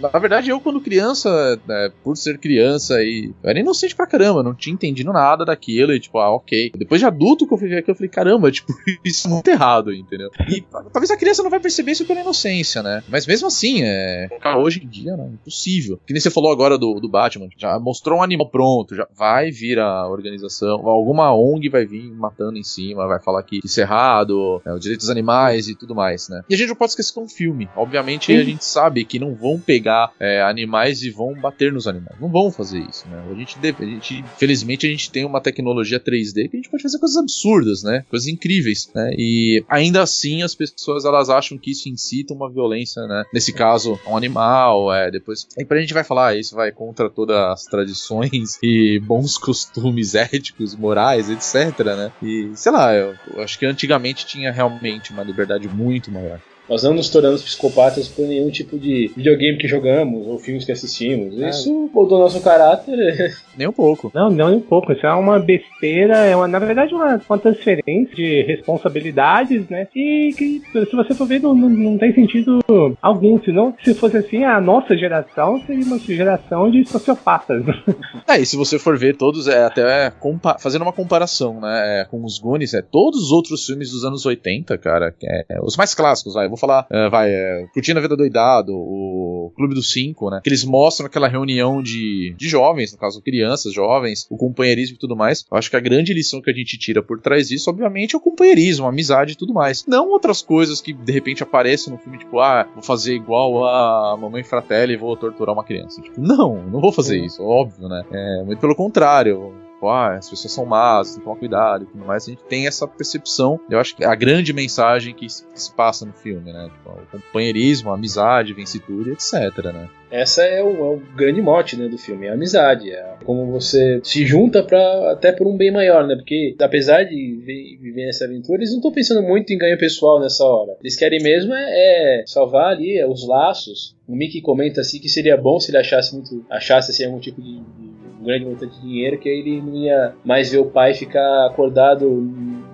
Na verdade, eu, quando criança, né, por ser criança e. Eu era inocente pra caramba, não tinha entendido nada daquilo. E, tipo, ah, ok. Depois de adulto que eu fui ver eu falei, caramba, tipo, isso é muito errado, entendeu? E talvez a criança não vai perceber isso pela inocência, né? Mas mesmo assim, é. Cara, hoje em dia, não, impossível. Que nem você falou agora do, do Batman. Já mostrou um animal pronto, já vai vir a organização, alguma ONG vai vir matando em cima, vai falar que isso é errado, né, o direito dos animais e tudo mais, né? E a gente não pode esquecer que é um filme. Obviamente, Sim. a gente sabe que não vão pegar é, animais e vão bater nos animais. Não vão fazer isso, né? A gente, deve- a gente, felizmente, a gente tem uma tecnologia 3D que a gente pode fazer coisas absurdas, né? Coisas incríveis, né? E ainda assim, as pessoas elas acham que isso incita uma violência, né? Nesse caso, um animal, é, depois. Aí pra gente vai falar, isso vai contra todas as tradições e bons costumes éticos, morais, etc, né? E, sei lá, eu, eu acho que antigamente tinha realmente uma liberdade muito maior. Nós não nos tornamos psicopatas por nenhum tipo de videogame que jogamos ou filmes que assistimos. Isso moldou nosso caráter. Nem um pouco. Não, não nem um pouco. Isso é uma besteira, é uma, na verdade uma, uma transferência de responsabilidades, né? E que, se você for ver, não, não, não tem sentido algum. Senão, se fosse assim, a nossa geração seria uma geração de sociopatas. É, e se você for ver todos, é até compa- fazendo uma comparação, né, é, com os Goonies, é todos os outros filmes dos anos 80, cara, é, é, os mais clássicos, vai, eu falar, é, vai, é, Curtindo a Vida Doidado, o Clube dos Cinco, né, que eles mostram aquela reunião de, de jovens, no caso, crianças, jovens, o companheirismo e tudo mais. Eu acho que a grande lição que a gente tira por trás disso, obviamente, é o companheirismo, a amizade e tudo mais. Não outras coisas que, de repente, aparecem no filme, tipo, ah, vou fazer igual a Mamãe Fratelli e vou torturar uma criança. Tipo, não, não vou fazer isso, óbvio, né. É, muito pelo contrário. Tipo, ah, as pessoas são más, tem que tomar cuidado e tudo mais. A gente tem essa percepção, eu acho que é a grande mensagem que se, que se passa no filme, né? Tipo, o companheirismo, a amizade, vence tudo, etc, né? Essa é o, é o, grande mote né, do filme, é a amizade, é como você se junta para até por um bem maior, né? Porque apesar de viver essa aventura, eles não estão pensando muito em ganho pessoal nessa hora. Eles querem mesmo é, é salvar ali é, os laços. O Mickey comenta assim que seria bom se ele achasse muito, achasse assim, algum tipo de, de um grande montante de dinheiro, que ele não ia mais ver o pai ficar acordado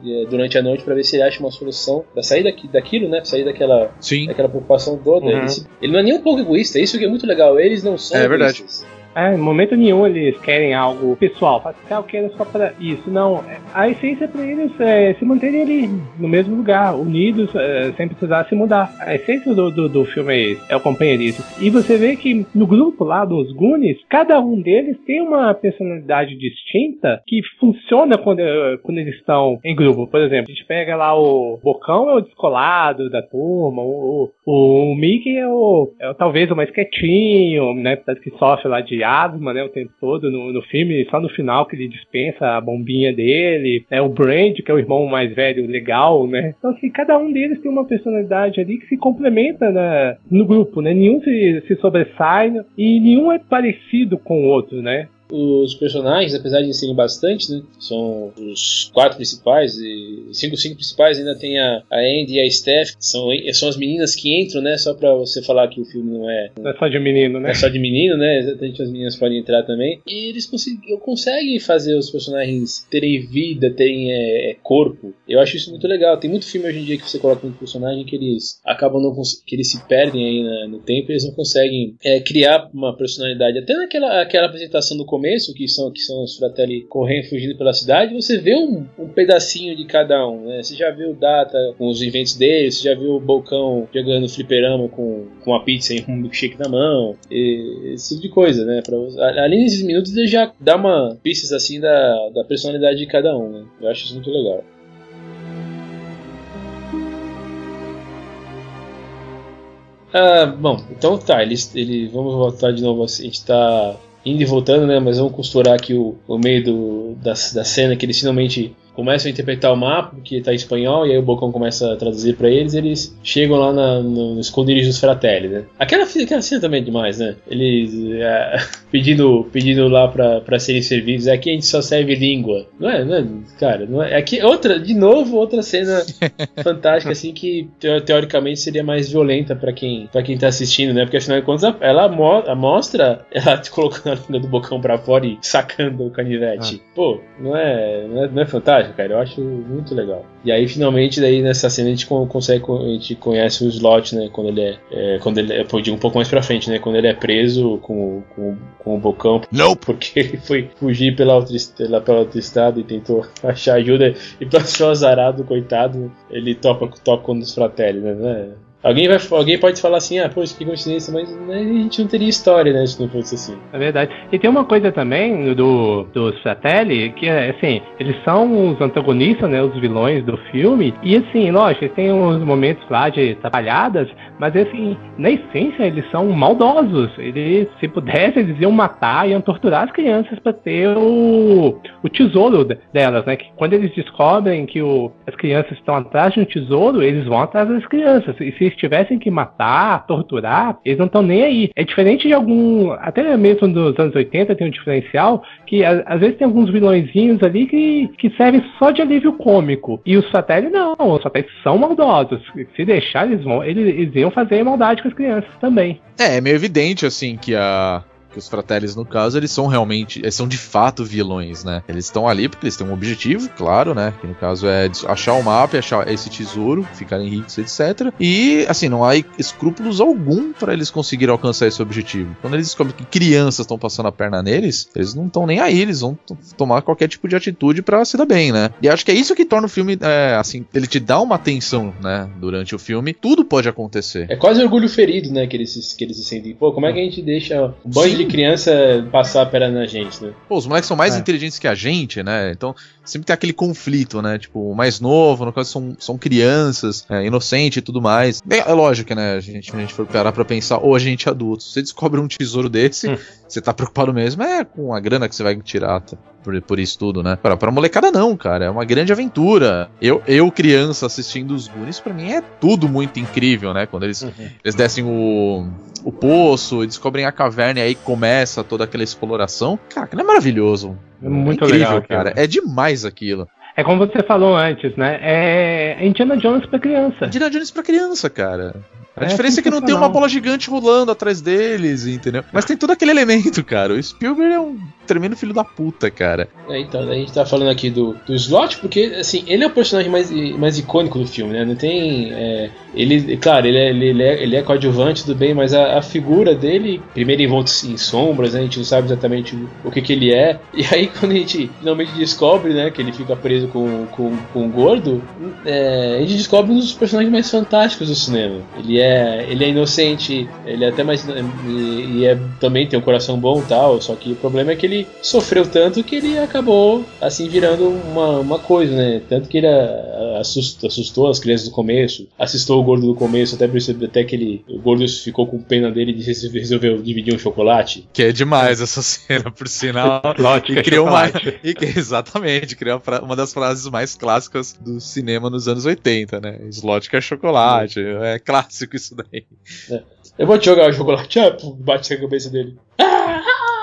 é, durante a noite para ver se ele acha uma solução para sair daqui, daquilo, né? Pra sair daquela, Sim. daquela preocupação toda. Uhum. Ele, ele, não é nem um pouco egoísta, isso que é muito legal. Eles não são é egoístas. Verdade. É, em momento nenhum eles querem algo pessoal. Fala assim, ah, eu quero só para isso. Não, a essência para eles é se manterem ali no mesmo lugar, unidos, é, sem precisar se mudar. A essência do, do, do filme é esse, é o companheirismo. E você vê que no grupo lá dos Goonies, cada um deles tem uma personalidade distinta que funciona quando, quando eles estão em grupo. Por exemplo, a gente pega lá o Bocão é o descolado da turma, o, o, o Mickey é o, é o talvez o mais quietinho, né? Que sofre lá de asma, né, o tempo todo no, no filme, só no final que ele dispensa a bombinha dele, né, o Brand, que é o irmão mais velho, legal, né, então assim, cada um deles tem uma personalidade ali que se complementa né, no grupo, né, nenhum se, se sobressai e nenhum é parecido com o outro, né, os personagens, apesar de serem bastante, né? São os quatro principais e cinco, cinco principais. Ainda tem a, a Andy e a Steph, são, são as meninas que entram, né? Só pra você falar que o filme não é. Não é só de menino, né? É só de menino, né? Exatamente, as meninas podem entrar também. E eles conseguem, conseguem fazer os personagens terem vida, terem é, é, corpo. Eu acho isso muito legal. Tem muito filme hoje em dia que você coloca muito personagem que eles acabam não que eles se perdem aí na, no tempo e eles não conseguem é, criar uma personalidade. Até naquela aquela apresentação do começo, que são, que são os Fratelli correndo, fugindo pela cidade, você vê um, um pedacinho de cada um, né? Você já viu o Data com os inventos dele, você já viu o Bocão jogando fliperama com, com a pizza e um milkshake na mão, e, esse tipo de coisa, né? Pra, ali nesses minutos ele já dá uma pistas assim da, da personalidade de cada um, né? Eu acho isso muito legal. Ah, bom, então tá, ele, ele, vamos voltar de novo. A gente tá indo e voltando, né? Mas vamos costurar aqui o, o meio do, da, da cena que eles finalmente começam a interpretar o mapa, que está em espanhol, e aí o Bocão começa a traduzir para eles, eles chegam lá na, no, esconderijo dos Fratelli, né? Aquela, aquela cena também é demais, né? Eles é, pedindo, pedindo lá para serem servidos, aqui a gente só serve língua. Não é, não é cara, não é, aqui outra, de novo, outra cena fantástica, assim, que teoricamente seria mais violenta para quem, pra quem tá assistindo, né? Porque afinal de contas, ela mostra ela colocando a língua do Bocão para fora e sacando o canivete. Ah. Pô, não é, não é, não é fantástico? Cara. Eu acho muito legal. E aí, finalmente, daí nessa cena a gente consegue, a gente conhece o Slot, né? Quando ele é. é quando ele é, eu digo um pouco mais pra frente, né? Quando ele é preso com, com, com o Bocão. Não! Porque ele foi fugir pela, outra, pela, pela autoestrada e tentou achar ajuda. E pra ser azarado, coitado, ele topa, topa com um dos fratelli, né? Alguém, vai, alguém pode falar assim, ah, poxa, que coincidência, mas né, a gente não teria história, né, se não fosse assim. É verdade. E tem uma coisa também do, dos Fratelli, que é assim, eles são os antagonistas, né, os vilões do filme, e assim, lógico, tem uns momentos lá de trabalhadas, mas assim, na essência eles são maldosos. Eles, se pudessem, eles iam matar, iam torturar as crianças para ter o, o tesouro delas, né, que quando eles descobrem que o, as crianças estão atrás de um tesouro, eles vão atrás das crianças. E se tivessem que matar, torturar, eles não estão nem aí. É diferente de algum. Até mesmo dos anos 80 tem um diferencial que às vezes tem alguns vilõezinhos ali que, que servem só de alívio cômico. E os satélites não, os satélites são maldosos. Se deixar, eles vão. Eles, eles iam fazer maldade com as crianças também. É, é meio evidente assim que a que os Fratellis, no caso, eles são realmente, eles são de fato vilões, né? Eles estão ali porque eles têm um objetivo, claro, né? Que no caso é achar o mapa e achar esse tesouro, ficarem ricos, etc. E, assim, não há escrúpulos algum para eles conseguirem alcançar esse objetivo. Quando eles descobrem que crianças estão passando a perna neles, eles não estão nem aí, eles vão tomar qualquer tipo de atitude para se dar bem, né? E acho que é isso que torna o filme, é, assim, ele te dá uma atenção, né? Durante o filme, tudo pode acontecer. É quase orgulho ferido, né? Que eles, que eles se sentem. Pô, como é que a gente deixa um banho de criança passar a perna na gente, né? Pô, os moleques são mais é. inteligentes que a gente, né? Então sempre tem aquele conflito, né? Tipo, o mais novo, no caso são, são crianças, é, inocente e tudo mais. É, é lógico, né? A gente, a gente for parar pra pensar, ou a gente é adulto, você descobre um tesouro desse, hum. você tá preocupado mesmo, é com a grana que você vai tirar, tá? por, por isso tudo, né? Pra, pra molecada não, cara, é uma grande aventura. Eu, eu criança, assistindo os Goonies, pra mim é tudo muito incrível, né? Quando eles, uhum. eles descem o, o poço e descobrem a caverna e aí começa toda aquela exploração. Cara, aquilo é maravilhoso. É muito é incrível, legal, cara. É demais aquilo. É como você falou antes, né? É Indiana Jones pra criança. Indiana Jones pra criança, cara. A é, diferença é que não tem uma bola gigante rolando atrás deles, entendeu? Mas tem todo aquele elemento, cara. O Spielberg é um tremendo filho da puta, cara. É, então, a gente tá falando aqui do, do Slot, porque, assim, ele é o personagem mais, mais icônico do filme, né? Não tem. É, ele, claro, ele é, ele, é, ele é coadjuvante, tudo bem, mas a, a figura dele, primeiro envolto em sombras, né? A gente não sabe exatamente o que, que ele é. E aí, quando a gente finalmente descobre, né, que ele fica preso com, com, com o gordo, é, a gente descobre um dos personagens mais fantásticos do cinema. Ele é é, ele é inocente, ele é até mais. E, e é, também tem um coração bom tal, só que o problema é que ele sofreu tanto que ele acabou assim virando uma, uma coisa, né? Tanto que ele assustou, assustou as crianças do começo, assustou o gordo do começo, até perceber até que ele, o gordo ficou com pena dele e resolveu dividir um chocolate. Que é demais essa cena, por sinal. e criou uma. E, exatamente, criou uma das frases mais clássicas do cinema nos anos 80, né? Slot que é chocolate, é clássico isso daí. É. Eu vou te jogar o chocolate, ah, bate a cabeça dele.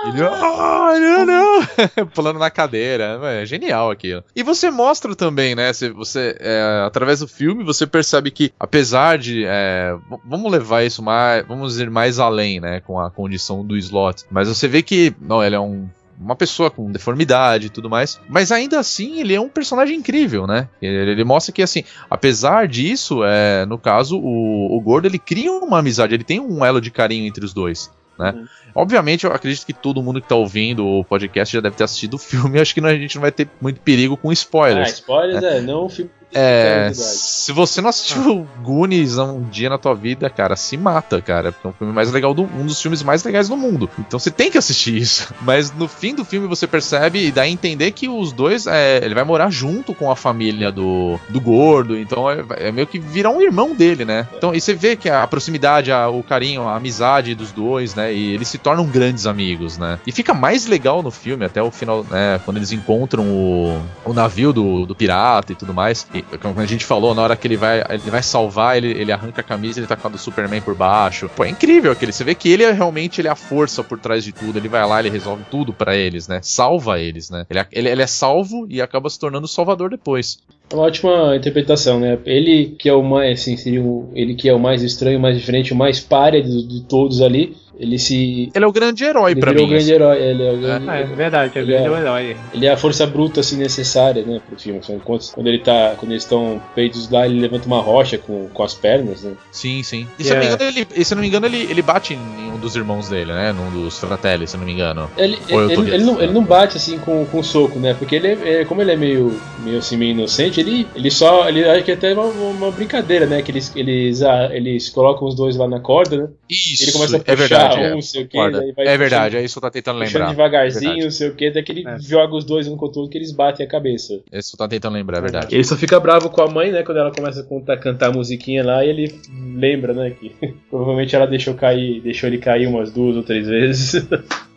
Ele, oh, não, não. Pulando na cadeira. É genial aquilo. E você mostra também, né? Você, você é, através do filme, você percebe que, apesar de. É, vamos levar isso mais. Vamos ir mais além, né? Com a condição do slot. Mas você vê que. Não, ele é um uma pessoa com deformidade e tudo mais. Mas ainda assim, ele é um personagem incrível, né? Ele, ele mostra que, assim, apesar disso, é, no caso, o, o Gordo ele cria uma amizade, ele tem um elo de carinho entre os dois. Né? Uhum. Obviamente, eu acredito que todo mundo que está ouvindo o podcast já deve ter assistido o filme. Acho que a gente não vai ter muito perigo com spoilers. Ah, spoilers né? é, não o filme é, se você não assistiu ah. Goonies um dia na tua vida, cara, se mata, cara. Porque é um filme mais legal do um dos filmes mais legais do mundo. Então você tem que assistir isso. Mas no fim do filme você percebe e dá a entender que os dois, é, ele vai morar junto com a família do, do gordo. Então é, é meio que virar um irmão dele, né? Então e você vê que a proximidade, a, o carinho, a amizade dos dois, né? E eles se tornam grandes amigos, né? E fica mais legal no filme até o final, né? Quando eles encontram o, o navio do, do pirata e tudo mais. E como a gente falou, na hora que ele vai, ele vai salvar, ele, ele arranca a camisa ele tá com a do Superman por baixo. Pô, é incrível aquele. Você vê que ele é realmente ele é a força por trás de tudo. Ele vai lá, ele resolve tudo para eles, né? Salva eles, né? Ele, é, ele, ele é salvo e acaba se tornando o salvador depois. Uma ótima interpretação, né? Ele que é o mais, assim, seria o, ele que é o mais estranho, o mais diferente, o mais páreo de, de todos ali ele se. Ele é o grande herói para mim. Ele é o grande herói, ele é o grande. É, é verdade, é o grande é, herói. Ele é a força bruta assim necessária, né, pro filme. Quando, quando ele tá. Quando eles estão peitos lá, ele levanta uma rocha com, com as pernas, né? Sim, sim. E, se, não me engano, ele, e se não me engano, ele, ele bate em um dos irmãos dele, né? Num dos fratelli, se não me engano. Ele, ele, ele, ele, não, ele não bate assim com, com soco, né? Porque ele é, como ele é meio, meio assim, meio inocente, ele, ele só. Ele acha que é até uma, uma brincadeira, né? Que eles, eles, ah, eles colocam os dois lá na corda, né? Isso, ele começa a puxar é verdade, um, é. não sei o que é verdade, é isso que eu tô tentando lembrar. devagarzinho, é não sei o que, daí que ele é. joga os dois um contra o outro que eles batem a cabeça. É isso que eu tô tentando lembrar, é verdade. Ele só fica bravo com a mãe, né, quando ela começa a cantar, cantar a musiquinha lá e ele lembra, né, que provavelmente ela deixou cair, deixou ele cair umas duas ou três vezes.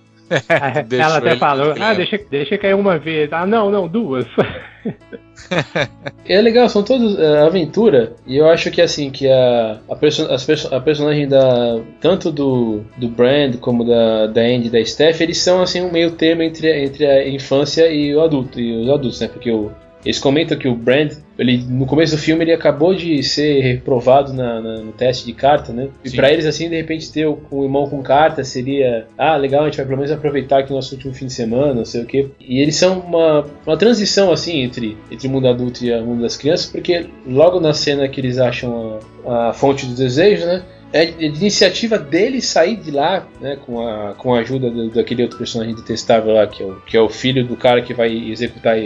ela até falou, ah, deixa, deixa cair uma vez. Ah, não, não, duas. é legal, são todos uh, aventura e eu acho que assim que a a, perso perso a personagem da tanto do, do Brand como da da Andy e da Steph eles são assim um meio termo entre, entre a infância e o adulto e os adultos, né? Porque o eles comentam que o Brand, ele, no começo do filme, ele acabou de ser reprovado na, na no teste de carta, né? E para eles, assim, de repente, ter o, um irmão com carta seria, ah, legal, a gente vai pelo menos aproveitar aqui o nosso último fim de semana, não sei o quê. E eles são uma, uma transição, assim, entre, entre o mundo adulto e o mundo das crianças, porque logo na cena que eles acham a, a fonte do desejo, né? É de iniciativa dele sair de lá, né, com a, com a ajuda do, daquele outro personagem detestável lá, que é, o, que é o filho do cara que vai executar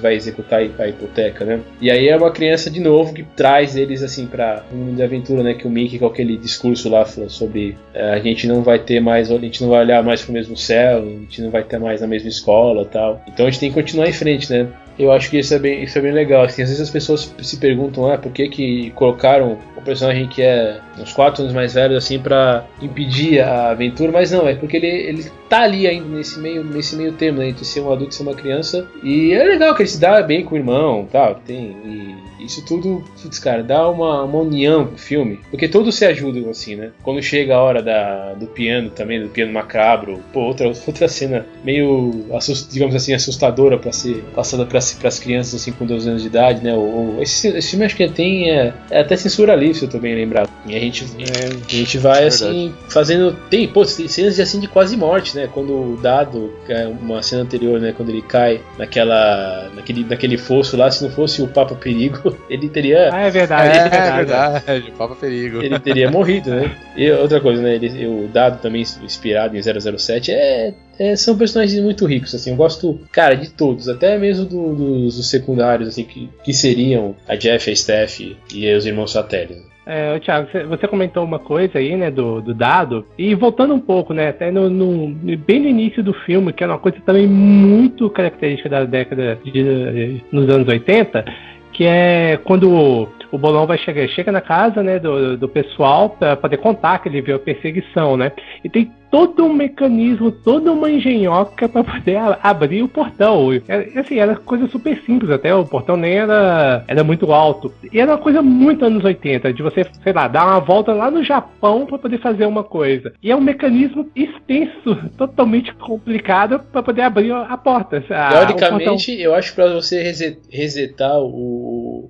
vai, executar a hipoteca, né? E aí é uma criança de novo que traz eles assim para um mundo de aventura, né, que o Mickey com aquele discurso lá sobre é, a gente não vai ter mais, a gente não vai olhar mais pro mesmo céu, a gente não vai ter mais na mesma escola, tal. Então a gente tem que continuar em frente, né? Eu acho que isso é bem, isso é bem legal. Assim, às vezes as pessoas se perguntam, ah, por que, que colocaram o um personagem que é uns 4 anos mais velho, assim, para impedir a aventura, mas não, é porque ele, ele tá ali ainda nesse meio, nesse meio termo, né, entre ser um adulto e ser uma criança. E é legal que ele se dá bem com o irmão tal, tem. Isso tudo, putz, cara, dá uma, uma união pro filme. Porque todos se ajudam, assim, né? Quando chega a hora da, do piano também, do piano macabro, pô, outra, outra cena meio, assust, digamos assim, assustadora para ser passada para as crianças, assim, com 12 anos de idade, né? Ou, esse, esse filme acho que tem é, é até censura livre, se eu tô bem lembrado. E a gente, é, a gente vai, é assim, fazendo. Tem, pô, tem cenas de, assim, de quase morte, né? Quando o dado, é uma cena anterior, né? Quando ele cai naquela, naquele, naquele fosso lá, se não fosse o Papa Perigo, ele teria. Ah, é verdade. É, é verdade. verdade. Papa Perigo. Ele teria morrido, né? E outra coisa, né? Ele, o dado também inspirado em 007 é, é, são personagens muito ricos, assim. Eu gosto, cara, de todos, até mesmo do, dos, dos, secundários, assim, que, que seriam a Jeff, a Steph e os irmãos Satelli. É, Thiago, você comentou uma coisa aí, né, do, do dado, e voltando um pouco, né, até no, no, bem no início do filme, que é uma coisa também muito característica da década de, nos anos 80, que é quando o Bolão vai chegar, chega na casa, né, do, do pessoal para poder contar que ele viu a perseguição, né? E tem todo um mecanismo, toda uma engenhoca para poder abrir o portão. É, assim, era coisa super simples até, o portão nem era, era muito alto. E era uma coisa muito anos 80, de você, sei lá, dar uma volta lá no Japão para poder fazer uma coisa. E é um mecanismo extenso, totalmente complicado para poder abrir a porta. A, Teoricamente, eu acho para você resetar o,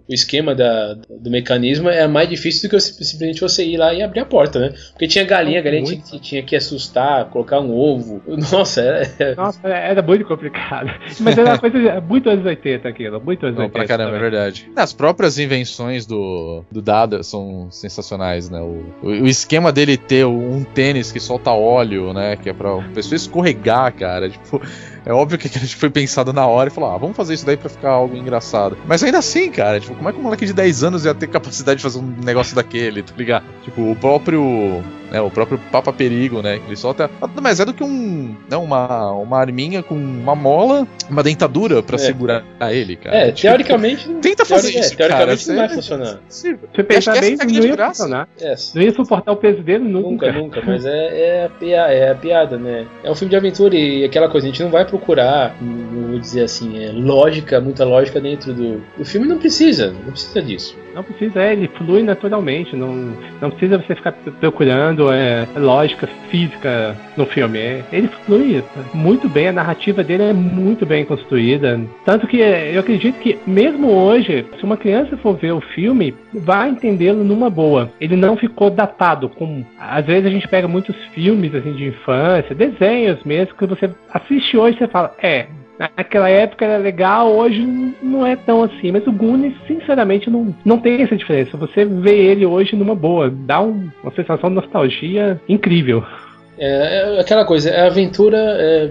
o esquema da, do mecanismo é mais difícil do que simplesmente você ir lá e abrir a porta, né? Porque tinha galinha, a galinha tinha, tinha que assustar assustar, colocar um ovo. Nossa, era. Nossa, era muito complicado. Mas era uma coisa muito anos 80 aquilo, muito anos Não, 80. Pra caramba, também. é verdade. As próprias invenções do, do Dada são sensacionais, né? O, o esquema dele ter um tênis que solta óleo, né? Que é pra pessoa escorregar, cara. Tipo, é óbvio que a gente foi pensado na hora e falou, ah, vamos fazer isso daí pra ficar algo engraçado. Mas ainda assim, cara, tipo, como é que um moleque de 10 anos ia ter capacidade de fazer um negócio daquele, tá ligado? Tipo, o próprio. Né, o próprio Papa Perigo, né? Ele solta. Mais é do que um. Né, uma, uma arminha com uma mola, uma dentadura pra é. segurar ele, cara. É, tipo, teoricamente. Tenta fazer teori isso. É, teoricamente cara, não vai funcionar. Se pensar bem, é não ia funcionar. É. Não ia suportar o peso dele nunca. Nunca, nunca. Mas é, é, a piada, é a piada, né? É um filme de aventura e aquela coisa, a gente não vai procurar, vou dizer assim, é, lógica, muita lógica dentro do, do filme, não precisa, não precisa disso. Não precisa, é, ele flui naturalmente, não, não precisa você ficar procurando é, lógica física no filme. É, ele flui muito bem, a narrativa dele é muito bem construída. Tanto que eu acredito que, mesmo hoje, se uma criança for ver o filme, vai entendê-lo numa boa. Ele não ficou datado, como às vezes a gente pega muitos filmes assim, de infância, desenhos mesmo, que você assiste hoje você fala, é, naquela época era legal, hoje não é tão assim. Mas o Goonies, sinceramente, não, não tem essa diferença. Você vê ele hoje numa boa, dá um, uma sensação de nostalgia incrível. É, é aquela coisa, a aventura é,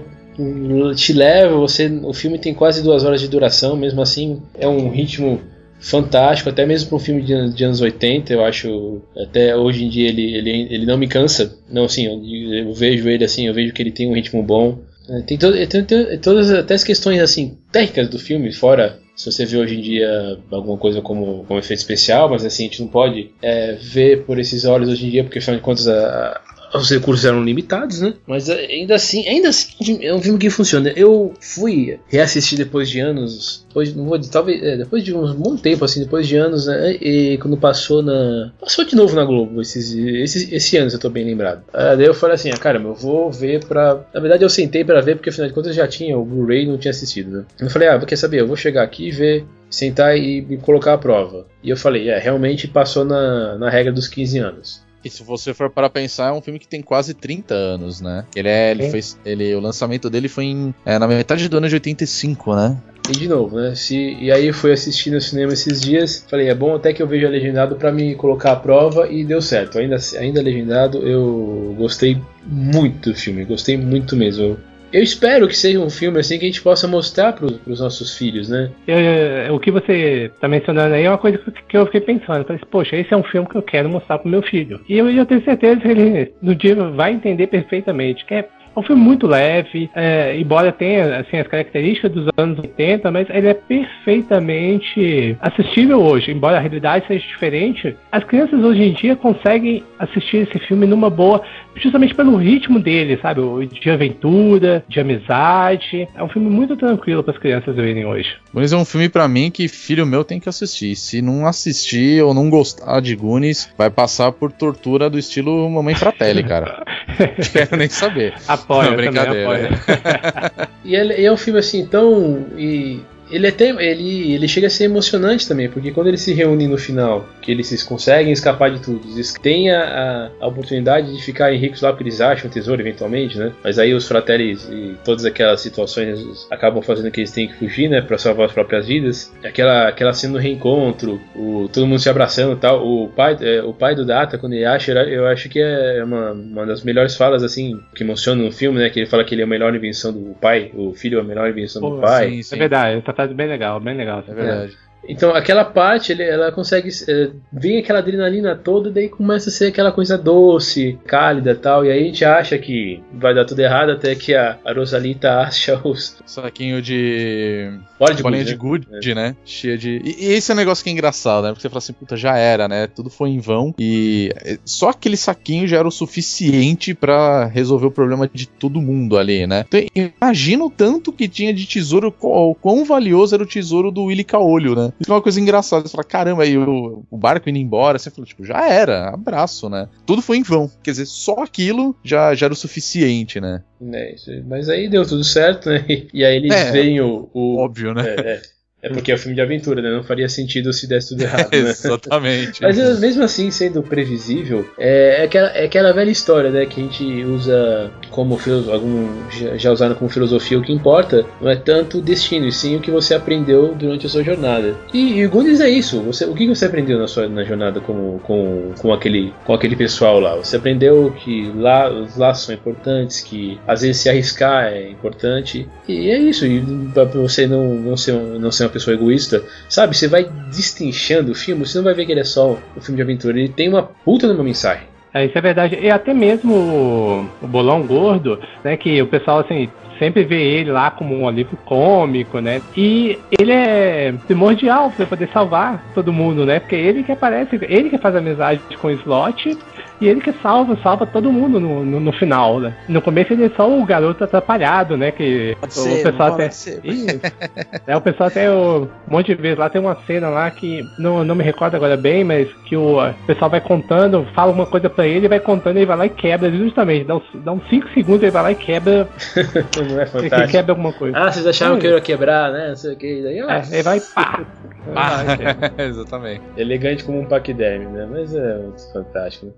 te leva, você, o filme tem quase duas horas de duração, mesmo assim é um ritmo fantástico, até mesmo para um filme de, de, anos 80, eu acho, até hoje em dia ele, ele, ele não me cansa, não assim, eu, eu vejo ele assim, eu vejo que ele tem um ritmo bom, é, tem, to, tem, tem, todas até as questões assim técnicas do filme, fora se você vê hoje em dia alguma coisa como, como efeito especial, mas assim, a gente não pode é, ver por esses olhos hoje em dia, porque afinal de contas a, os recursos eram limitados, né? Mas eh, ainda assim, ainda assim é um filme que funciona. Eu fui reassistir depois de anos, depois não vou talvez é, depois de um bom tempo assim, depois de anos, né? E quando passou na passou de novo na Globo esses esse, esse ano, se eu tô bem lembrado. Ah, daí eu falei assim, ah, caramba, eu vou ver pra. Na verdade eu sentei para ver porque afinal de contas eu já tinha o Blu-ray, não tinha assistido, né? Eu falei, ah, quer saber? Eu vou chegar aqui e ver sentar e me colocar à prova. E eu falei, é, realmente passou na, na regra dos 15 anos. E se você for para pensar, é um filme que tem quase 30 anos, né? Ele é, ele foi, ele, o lançamento dele foi em, é, na metade do ano de 85, né? E de novo, né? Se, e aí eu fui assistir no cinema esses dias, falei, é bom até que eu veja legendado para me colocar à prova e deu certo. Ainda, ainda legendado, eu gostei muito do filme, gostei muito mesmo. Eu espero que seja um filme assim que a gente possa mostrar para os nossos filhos, né? Eu, eu, o que você está mencionando aí é uma coisa que eu fiquei pensando. Eu falei, poxa, esse é um filme que eu quero mostrar para meu filho. E eu, eu tenho certeza que ele no dia vai entender perfeitamente que é É um filme muito leve, é, embora tenha assim, as características dos anos 80, mas ele é perfeitamente assistível hoje. Embora a realidade seja diferente, as crianças hoje em dia conseguem assistir esse filme numa boa, justamente pelo ritmo dele, sabe? De aventura, de amizade. É um filme muito tranquilo para as crianças verem hoje. Goonies é um filme para mim que filho meu tem que assistir. Se não assistir ou não gostar de Goonies, vai passar por tortura do estilo Mamãe Fratelli, cara. Quero nem saber. Apoia, não, brincadeira. e, é, e é um filme assim tão. E ele até ele, ele chega a ser emocionante também, porque quando eles se reúnem no final, que eles conseguem escapar de tudo, eles têm a, a, oportunidade de ficarem ricos lá porque eles acham o tesouro eventualmente, né? Mas aí os fratellis e todas aquelas situações acabam fazendo que eles têm que fugir, né, para salvar as próprias vidas. Aquela aquela cena do reencontro, o todo mundo se abraçando e tal. O pai é, o pai do Data quando ele acha, eu acho que é uma, uma das melhores falas assim que emocionam no filme, né? Que ele fala que ele é a melhor invenção do pai, o filho é a melhor invenção Pô, do pai. Sim, sim. É verdade, tá bem legal, bem legal. É verdade. Então aquela parte ele, ela consegue é, vem aquela adrenalina toda daí começa a ser aquela coisa doce, cálida tal e aí a gente acha que vai dar tudo errado até que a, a Rosalita acha os saquinho de bolinha de, bolinha good, de good, né? né? Cheia de e, e, esse é um negócio que é engraçado, né? Porque você fala assim, puta, já era, né? Tudo foi em vão e é, só aquele saquinho já era o suficiente para resolver o problema de todo mundo ali, né? Então imagina o tanto que tinha de tesouro, o quão valioso era o tesouro do Willy Caolho, né? Isso é uma coisa engraçada. Você fala, caramba, aí o, o barco indo embora, você falou, tipo, já era, abraço, né? Tudo foi em vão. Quer dizer, só aquilo já, já era o suficiente, né? É, mas aí deu tudo certo, né? E aí eles é, veem o, o. Óbvio, né? É, é. É porque é um filme de aventura, né? Não faria sentido se desse tudo errado. Né? Exatamente. Mas eh, mesmo assim, sendo previsível, é, é, aquela, é aquela velha história, né? Que a gente usa como algum já usaram como filosofia. O que importa não é tanto o destino, e sim o que você aprendeu durante a sua jornada. E, e o Goonies é isso. Você, o que você aprendeu na sua na jornada com, com, com, aquele, com aquele pessoal lá? Você aprendeu que lá os laços são importantes, que às vezes se arriscar é importante. E é isso. E pra você não, não, ser, não ser uma pessoa egoísta, sabe? Você vai distinchando o filme, você não vai ver que ele é só um filme de aventura, ele tem uma puta de uma mensagem. É, isso é verdade. E até mesmo o, o Bolão Gordo, né? Que o pessoal, assim, sempre vê ele lá como um alívio cômico, né? E ele é primordial para poder salvar todo mundo, né? Porque ele que aparece, ele que faz amizade com o Slot e ele que salva, salva todo mundo no, no, no, final, né? No começo ele é só o garoto atrapalhado, né? Que pode o ser, pessoal até. é, o pessoal até um monte de vezes lá tem uma cena lá que não, não me recordo agora bem, mas que o, pessoal vai contando, fala uma coisa pra ele, vai contando, ele vai lá e quebra, justamente, dá uns 5 dá uns cinco segundos, ele vai lá e quebra. não é fantástico. Ele quebra alguma coisa. Ah, vocês acharam é. que eu ia quebrar, né? Não sei o que. Daí, é, ele vai pá. Ah, exatamente. Elegante como um paquiderme, né? Mas é fantástico. Né?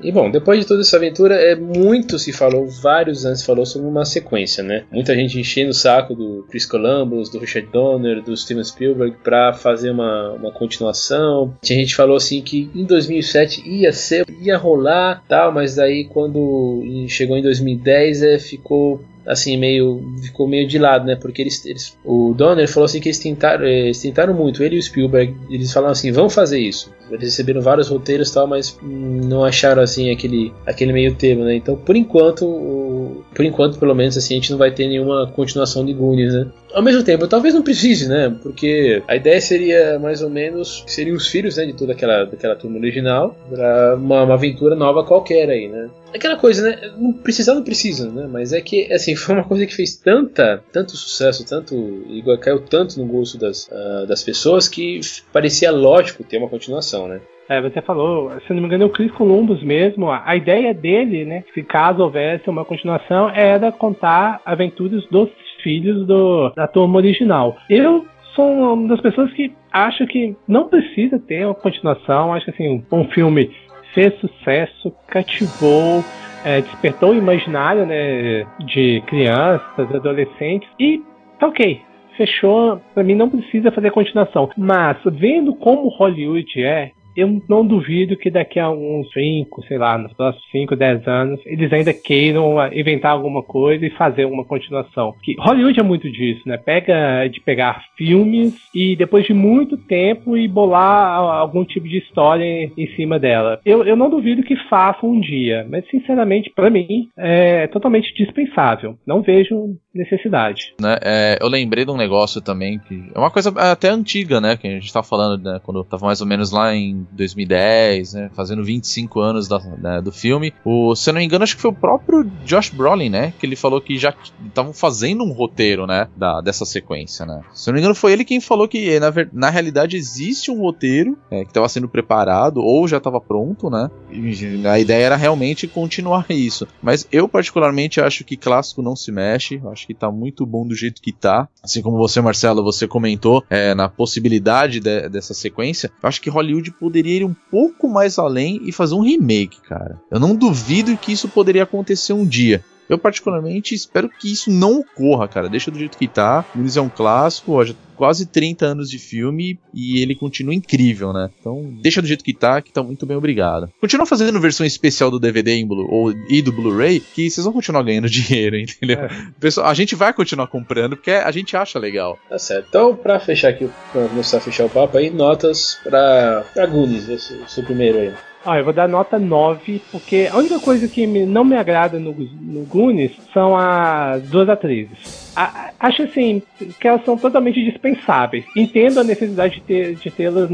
E bom, depois de toda essa aventura, é muito se falou, vários anos se falou sobre uma sequência, né? Muita gente enchendo o saco do Chris Columbus, do Richard Donner, do Steven Spielberg para fazer uma, uma continuação. Tinha gente falou assim que em 2007 ia ser, ia rolar, tal, mas daí quando chegou em 2010 é, ficou assim, meio. ficou meio de lado, né? Porque eles. eles o Donner falou assim que eles tentaram, eles tentaram muito, ele e o Spielberg, eles falaram assim, vamos fazer isso. Eles receberam vários roteiros e tal, mas não acharam assim aquele, aquele meio termo, né? Então, por enquanto, por enquanto, pelo menos assim, a gente não vai ter nenhuma continuação de Goonies, né? Ao mesmo tempo, talvez não precise, né? Porque a ideia seria mais ou menos seriam os filhos, né, de toda aquela daquela turma original para uma, uma aventura nova qualquer aí, né? Aquela coisa, né? Não precisar não precisa, né? Mas é que assim foi uma coisa que fez tanta, tanto sucesso, tanto igual caiu tanto no gosto das, uh, das pessoas que parecia lógico ter uma continuação, né? É, você falou, se não me engano, é o Chris Columbus mesmo. A ideia dele, né, se caso houvesse uma continuação, era contar aventuras dos filhos do, da turma original. Eu sou uma das pessoas que acho que não precisa ter uma continuação. Acho que assim, um filme fez sucesso, cativou, é, despertou o imaginário né, de crianças, adolescentes e tá ok. Fechou, para mim não precisa fazer continuação. Mas vendo como Hollywood é, eu não duvido que daqui a uns 5, sei lá, nos próximos 5, 10 anos, eles ainda queiram inventar alguma coisa e fazer uma continuação. Que Hollywood é muito disso, né? Pega de pegar filmes e depois de muito tempo e bolar algum tipo de história em cima dela. Eu, eu não duvido que façam um dia, mas sinceramente, para mim, é totalmente dispensável. Não vejo necessidade. Né? É, eu lembrei de um negócio também que é uma coisa até antiga, né? Que a gente tá falando, né, quando tava mais ou menos lá em 2010, né? Fazendo 25 anos da, né, do filme. O, se eu não me engano, acho que foi o próprio Josh Brolin, né? Que ele falou que já estavam fazendo um roteiro, né? Da, dessa sequência, né? Se eu não me engano, foi ele quem falou que na, na realidade existe um roteiro é, que estava sendo preparado ou já estava pronto, né? E a ideia era realmente continuar isso. Mas eu particularmente acho que clássico não se mexe. Acho que tá muito bom do jeito que tá. Assim como você, Marcelo, você comentou é, na possibilidade de, dessa sequência. Eu acho que Hollywood poderia ir um pouco mais além e fazer um remake, cara. Eu não duvido que isso poderia acontecer um dia. Eu, particularmente, espero que isso não ocorra, cara. Deixa do jeito que tá. Goonies é um clássico, ó, já quase 30 anos de filme e ele continua incrível, né? Então, deixa do jeito que tá, que tá muito bem obrigado. Continua fazendo versão especial do DVD Blue, ou, e do Blu-ray, que vocês vão continuar ganhando dinheiro, entendeu? É. Pessoal, a gente vai continuar comprando porque a gente acha legal. Tá certo. Então, pra fechar aqui, pra começar a fechar o papo aí, notas pra, pra Goonies, o seu primeiro aí. Ah, eu vou dar nota 9, porque a única coisa que me, não me agrada no, no Goonies são as duas atrizes. A, acho assim que elas são totalmente dispensáveis. Entendo a necessidade de, ter, de tê-las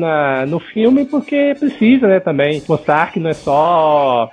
no filme porque precisa, né, também mostrar que não é só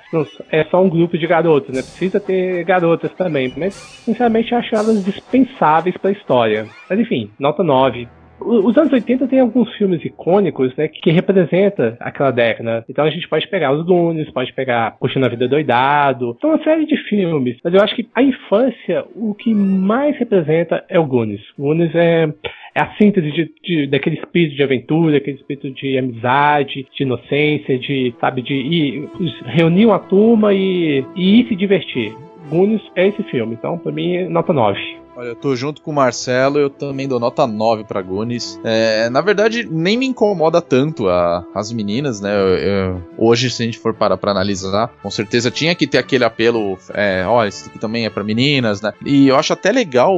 é só um grupo de garotos, né? Precisa ter garotas também, mas sinceramente acho elas dispensáveis para a história. Mas enfim, nota 9 os anos 80 tem alguns filmes icônicos, né, que representa aquela década. Então a gente pode pegar os Goonies, pode pegar Curtindo a Vida Doidado, são uma série de filmes. Mas eu acho que a infância, o que mais representa é o Goonies. O Goonies é, é a síntese de, de, daquele espírito de aventura, aquele espírito de amizade, de inocência, de, sabe, de ir, reunir uma turma e, e ir se divertir. Goonies é esse filme, então pra mim nota 9. Olha, eu tô junto com o Marcelo, eu também dou nota 9 pra Goonies. É, na verdade, nem me incomoda tanto a, as meninas, né? Eu, eu, hoje, se a gente for parar pra analisar, com certeza tinha que ter aquele apelo, é, ó, esse aqui também é pra meninas, né? E eu acho até legal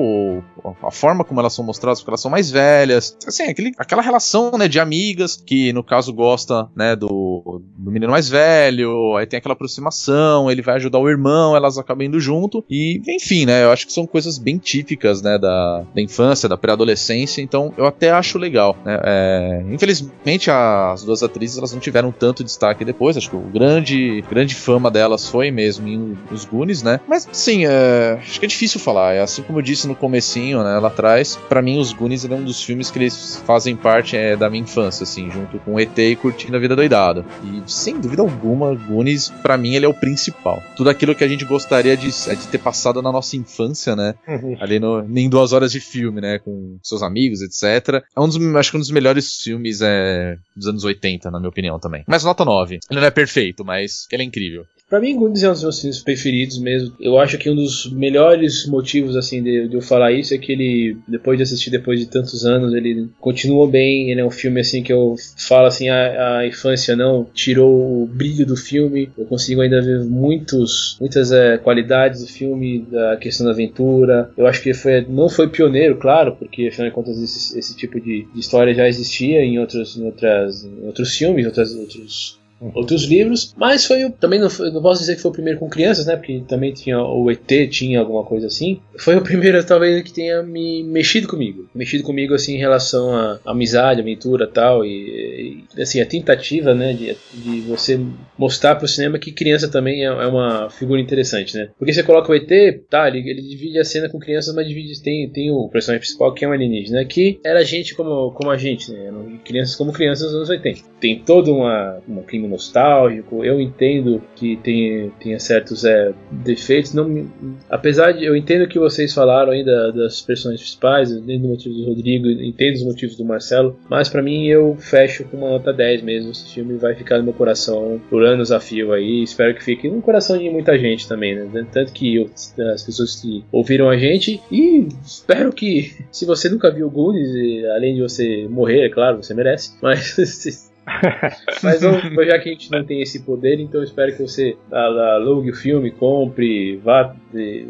a forma como elas são mostradas, porque elas são mais velhas. Assim, aquele, aquela relação, né, de amigas, que no caso gosta, né, do, do menino mais velho, aí tem aquela aproximação, ele vai ajudar o irmão, elas acabam indo junto, e enfim, né, eu acho que são coisas bem típicas típicas né, da, da infância, da pré-adolescência, então eu até acho legal. Né? É, infelizmente as duas atrizes elas não tiveram tanto destaque depois, acho que o grande, grande fama delas foi mesmo em Os Goonies, né? Mas sim, é, acho que é difícil falar, é assim como eu disse no comecinho, né, lá atrás, para mim Os Goonies é um dos filmes que eles fazem parte é, da minha infância, assim, junto com ET e Curtindo a Vida Doidada. E sem dúvida alguma, Goonies para mim ele é o principal. Tudo aquilo que a gente gostaria de, é de ter passado na nossa infância, né? Uhum. Ali no, em duas horas de filme, né? Com seus amigos, etc. É um dos, acho que um dos melhores filmes é, dos anos 80, na minha opinião também. Mas nota 9. Ele não é perfeito, mas ele é incrível. Pra mim, Goonies é um dos meus filmes preferidos mesmo. Eu acho que um dos melhores motivos, assim, de, de, eu falar isso é que ele, depois de assistir depois de tantos anos, ele continua bem. Ele é um filme, assim, que eu falo, assim, a, a infância não tirou o brilho do filme. Eu consigo ainda ver muitos, muitas é, qualidades do filme, da questão da aventura. Eu acho que foi, não foi pioneiro, claro, porque, afinal de contas, esse, esse tipo de, de, história já existia em outros, em outras, em outros filmes, outras, outros outros livros, mas foi também não, foi, não, posso dizer que foi o primeiro com crianças, né? Porque também tinha o ET tinha alguma coisa assim. Foi o primeiro talvez que tenha me mexido comigo, mexido comigo assim em relação a amizade, aventura, tal e, e assim a tentativa, né, de, de você mostrar para o cinema que criança também é, é, uma figura interessante, né? Porque você coloca o ET, tá? Ele, ele divide a cena com crianças, mas divide tem tem o personagem principal que é um alienígena que era gente como como a gente, né? crianças como crianças dos anos 80. Tem todo uma, uma clima nostálgico. Eu entendo que tem, tenha certos é, defeitos. Não, apesar de eu entendo que vocês falaram ainda das personagens principais, entendo o motivo do Rodrigo, entendo os motivos do Marcelo, mas para mim eu fecho com uma nota 10 mesmo. Esse filme vai ficar no meu coração por anos a fio aí. Espero que fique no coração de muita gente também, né? Tanto que eu, as pessoas que ouviram a gente e espero que se você nunca viu Goonies, além de você morrer, é claro, você merece, mas Mas já que a gente não tem esse poder, então espero que você alugue o filme, compre, vá, dê,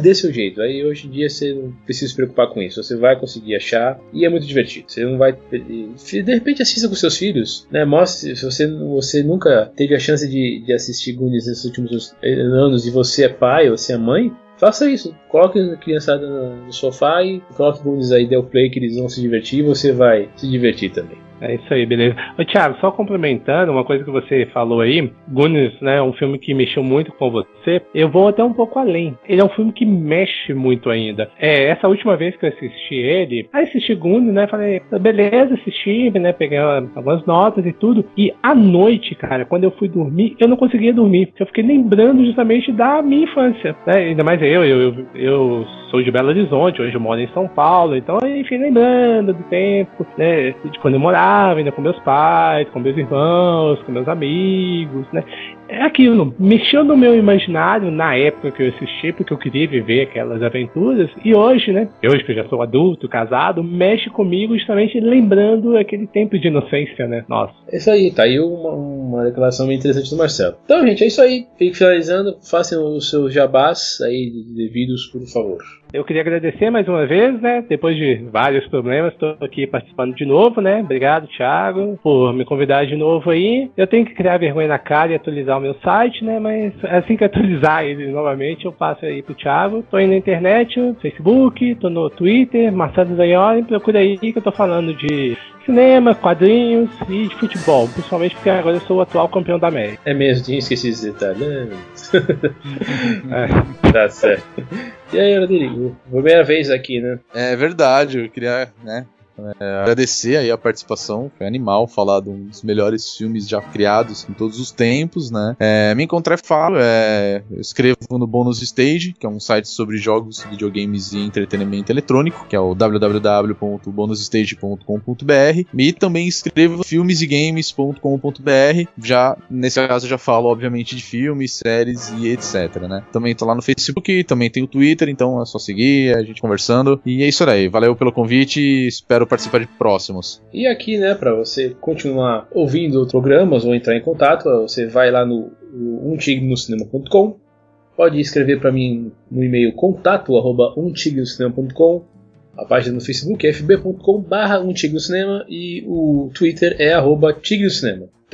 dê seu jeito. Aí hoje em dia você não precisa se preocupar com isso. Você vai conseguir achar e é muito divertido. Você não vai. De repente assista com seus filhos, né? Mostre se você, você nunca teve a chance de, de assistir Goonies nesses últimos anos e você é pai ou você é mãe, Faça isso. Coloque a criançada no sofá e coloque Goonies aí, dê o play que eles vão se divertir e você vai se divertir também. É isso aí, beleza. Ô, Thiago, só complementando uma coisa que você falou aí, Goonies, né, um filme que mexeu muito com você. Eu vou até um pouco além. Ele é um filme que mexe muito ainda. É, essa última vez que eu assisti ele, aí assisti Goonies, né, falei, beleza, assisti, né, peguei algumas notas e tudo. E à noite, cara, quando eu fui dormir, eu não conseguia dormir. Eu fiquei lembrando justamente da minha infância, né, ainda mais eu, eu, eu, eu sou de Belo Horizonte, hoje eu moro em São Paulo, então, enfim, lembrando do tempo, né, de quando eu morava ainda com meus pais, com meus irmãos, com meus amigos, né? É aquilo, mexeu no meu imaginário na época que eu assisti, porque eu queria viver aquelas aventuras, e hoje, né? Hoje que eu já sou adulto, casado, mexe comigo justamente lembrando aquele tempo de inocência, né? Nossa. É isso aí, tá aí uma, uma declaração bem interessante do Marcelo. Então, gente, é isso aí. Fique finalizando, façam os seus jabás aí devidos, por favor. Eu queria agradecer mais uma vez, né? Depois de vários problemas, estou aqui participando de novo, né? Obrigado, Thiago, por me convidar de novo aí. Eu tenho que criar vergonha na cara e atualizar o meu site, né? Mas assim que atualizar ele novamente, eu passo aí pro Thiago. Tô aí na internet, no Facebook, tô no Twitter, Marcelo Zaioli, procura aí que eu tô falando de cinema, quadrinhos e de futebol, principalmente porque agora eu sou o atual campeão da América. É mesmo, tinha esquecido esse detalhe. Né? é. Tá certo. E aí, Rodrigo? Primeira vez aqui, né? É verdade, eu queria, né, é, agradecer aí a participação, foi animal falar de um dos melhores filmes já criados em todos os tempos, né? É, me encontrar falo, é, eu escrevo no Bonus Stage, que é um site sobre jogos, videogames e entretenimento eletrônico, que é o www.bonusstage.com.br e também escrevo filmesegames.com.br, já, nesse caso já falo obviamente de filmes, séries e etc, né? Também tô lá no Facebook, também tem o Twitter, então é só seguir, a gente conversando, e é isso aí, valeu pelo convite, espero espero participar de próximos. E aqui, né, para você continuar ouvindo programas ou entrar em contato, você vai lá no umtignocinema.com, pode escrever para mim no e-mail contato arroba a página no Facebook é fb.com barra e o Twitter é arroba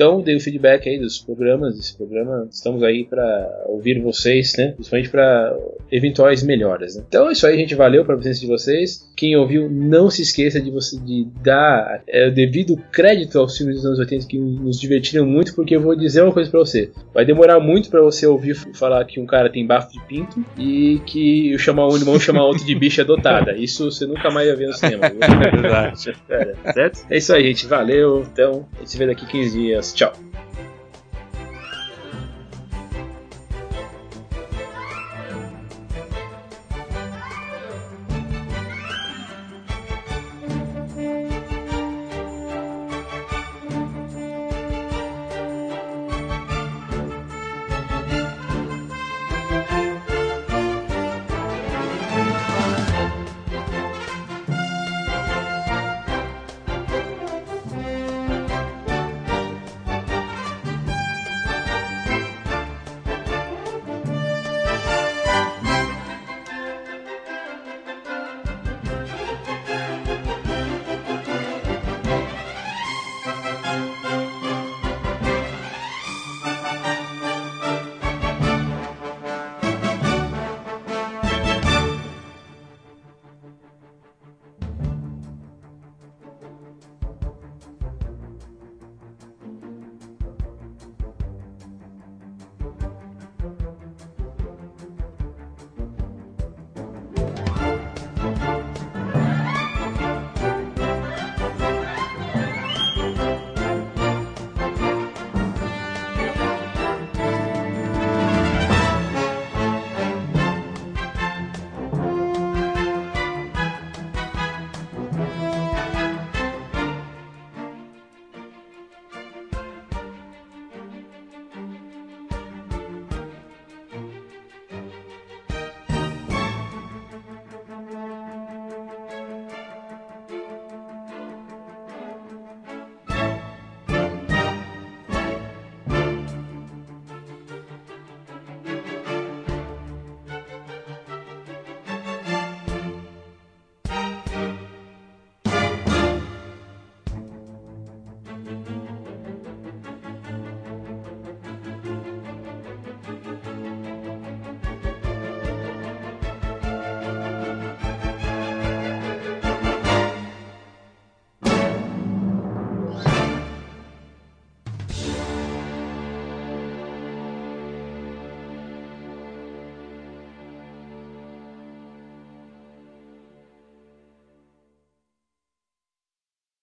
então, dê o feedback aí dos programas, desse programa. Estamos aí para ouvir vocês, né? Principalmente para eventuais melhoras. Né? Então é isso aí, gente. Valeu pela presença de vocês. Quem ouviu, não se esqueça de você de dar é, o devido crédito aos filmes dos anos 80 que nos divertiram muito, porque eu vou dizer uma coisa para você. Vai demorar muito para você ouvir falar que um cara tem bafo de pinto e que chama um irmão chama outro de bicha adotada. Isso você nunca mais vai ver no cinema. É verdade. É, certo? É isso aí, gente. Valeu. Então, a gente se vê daqui 15 dias. Tchau.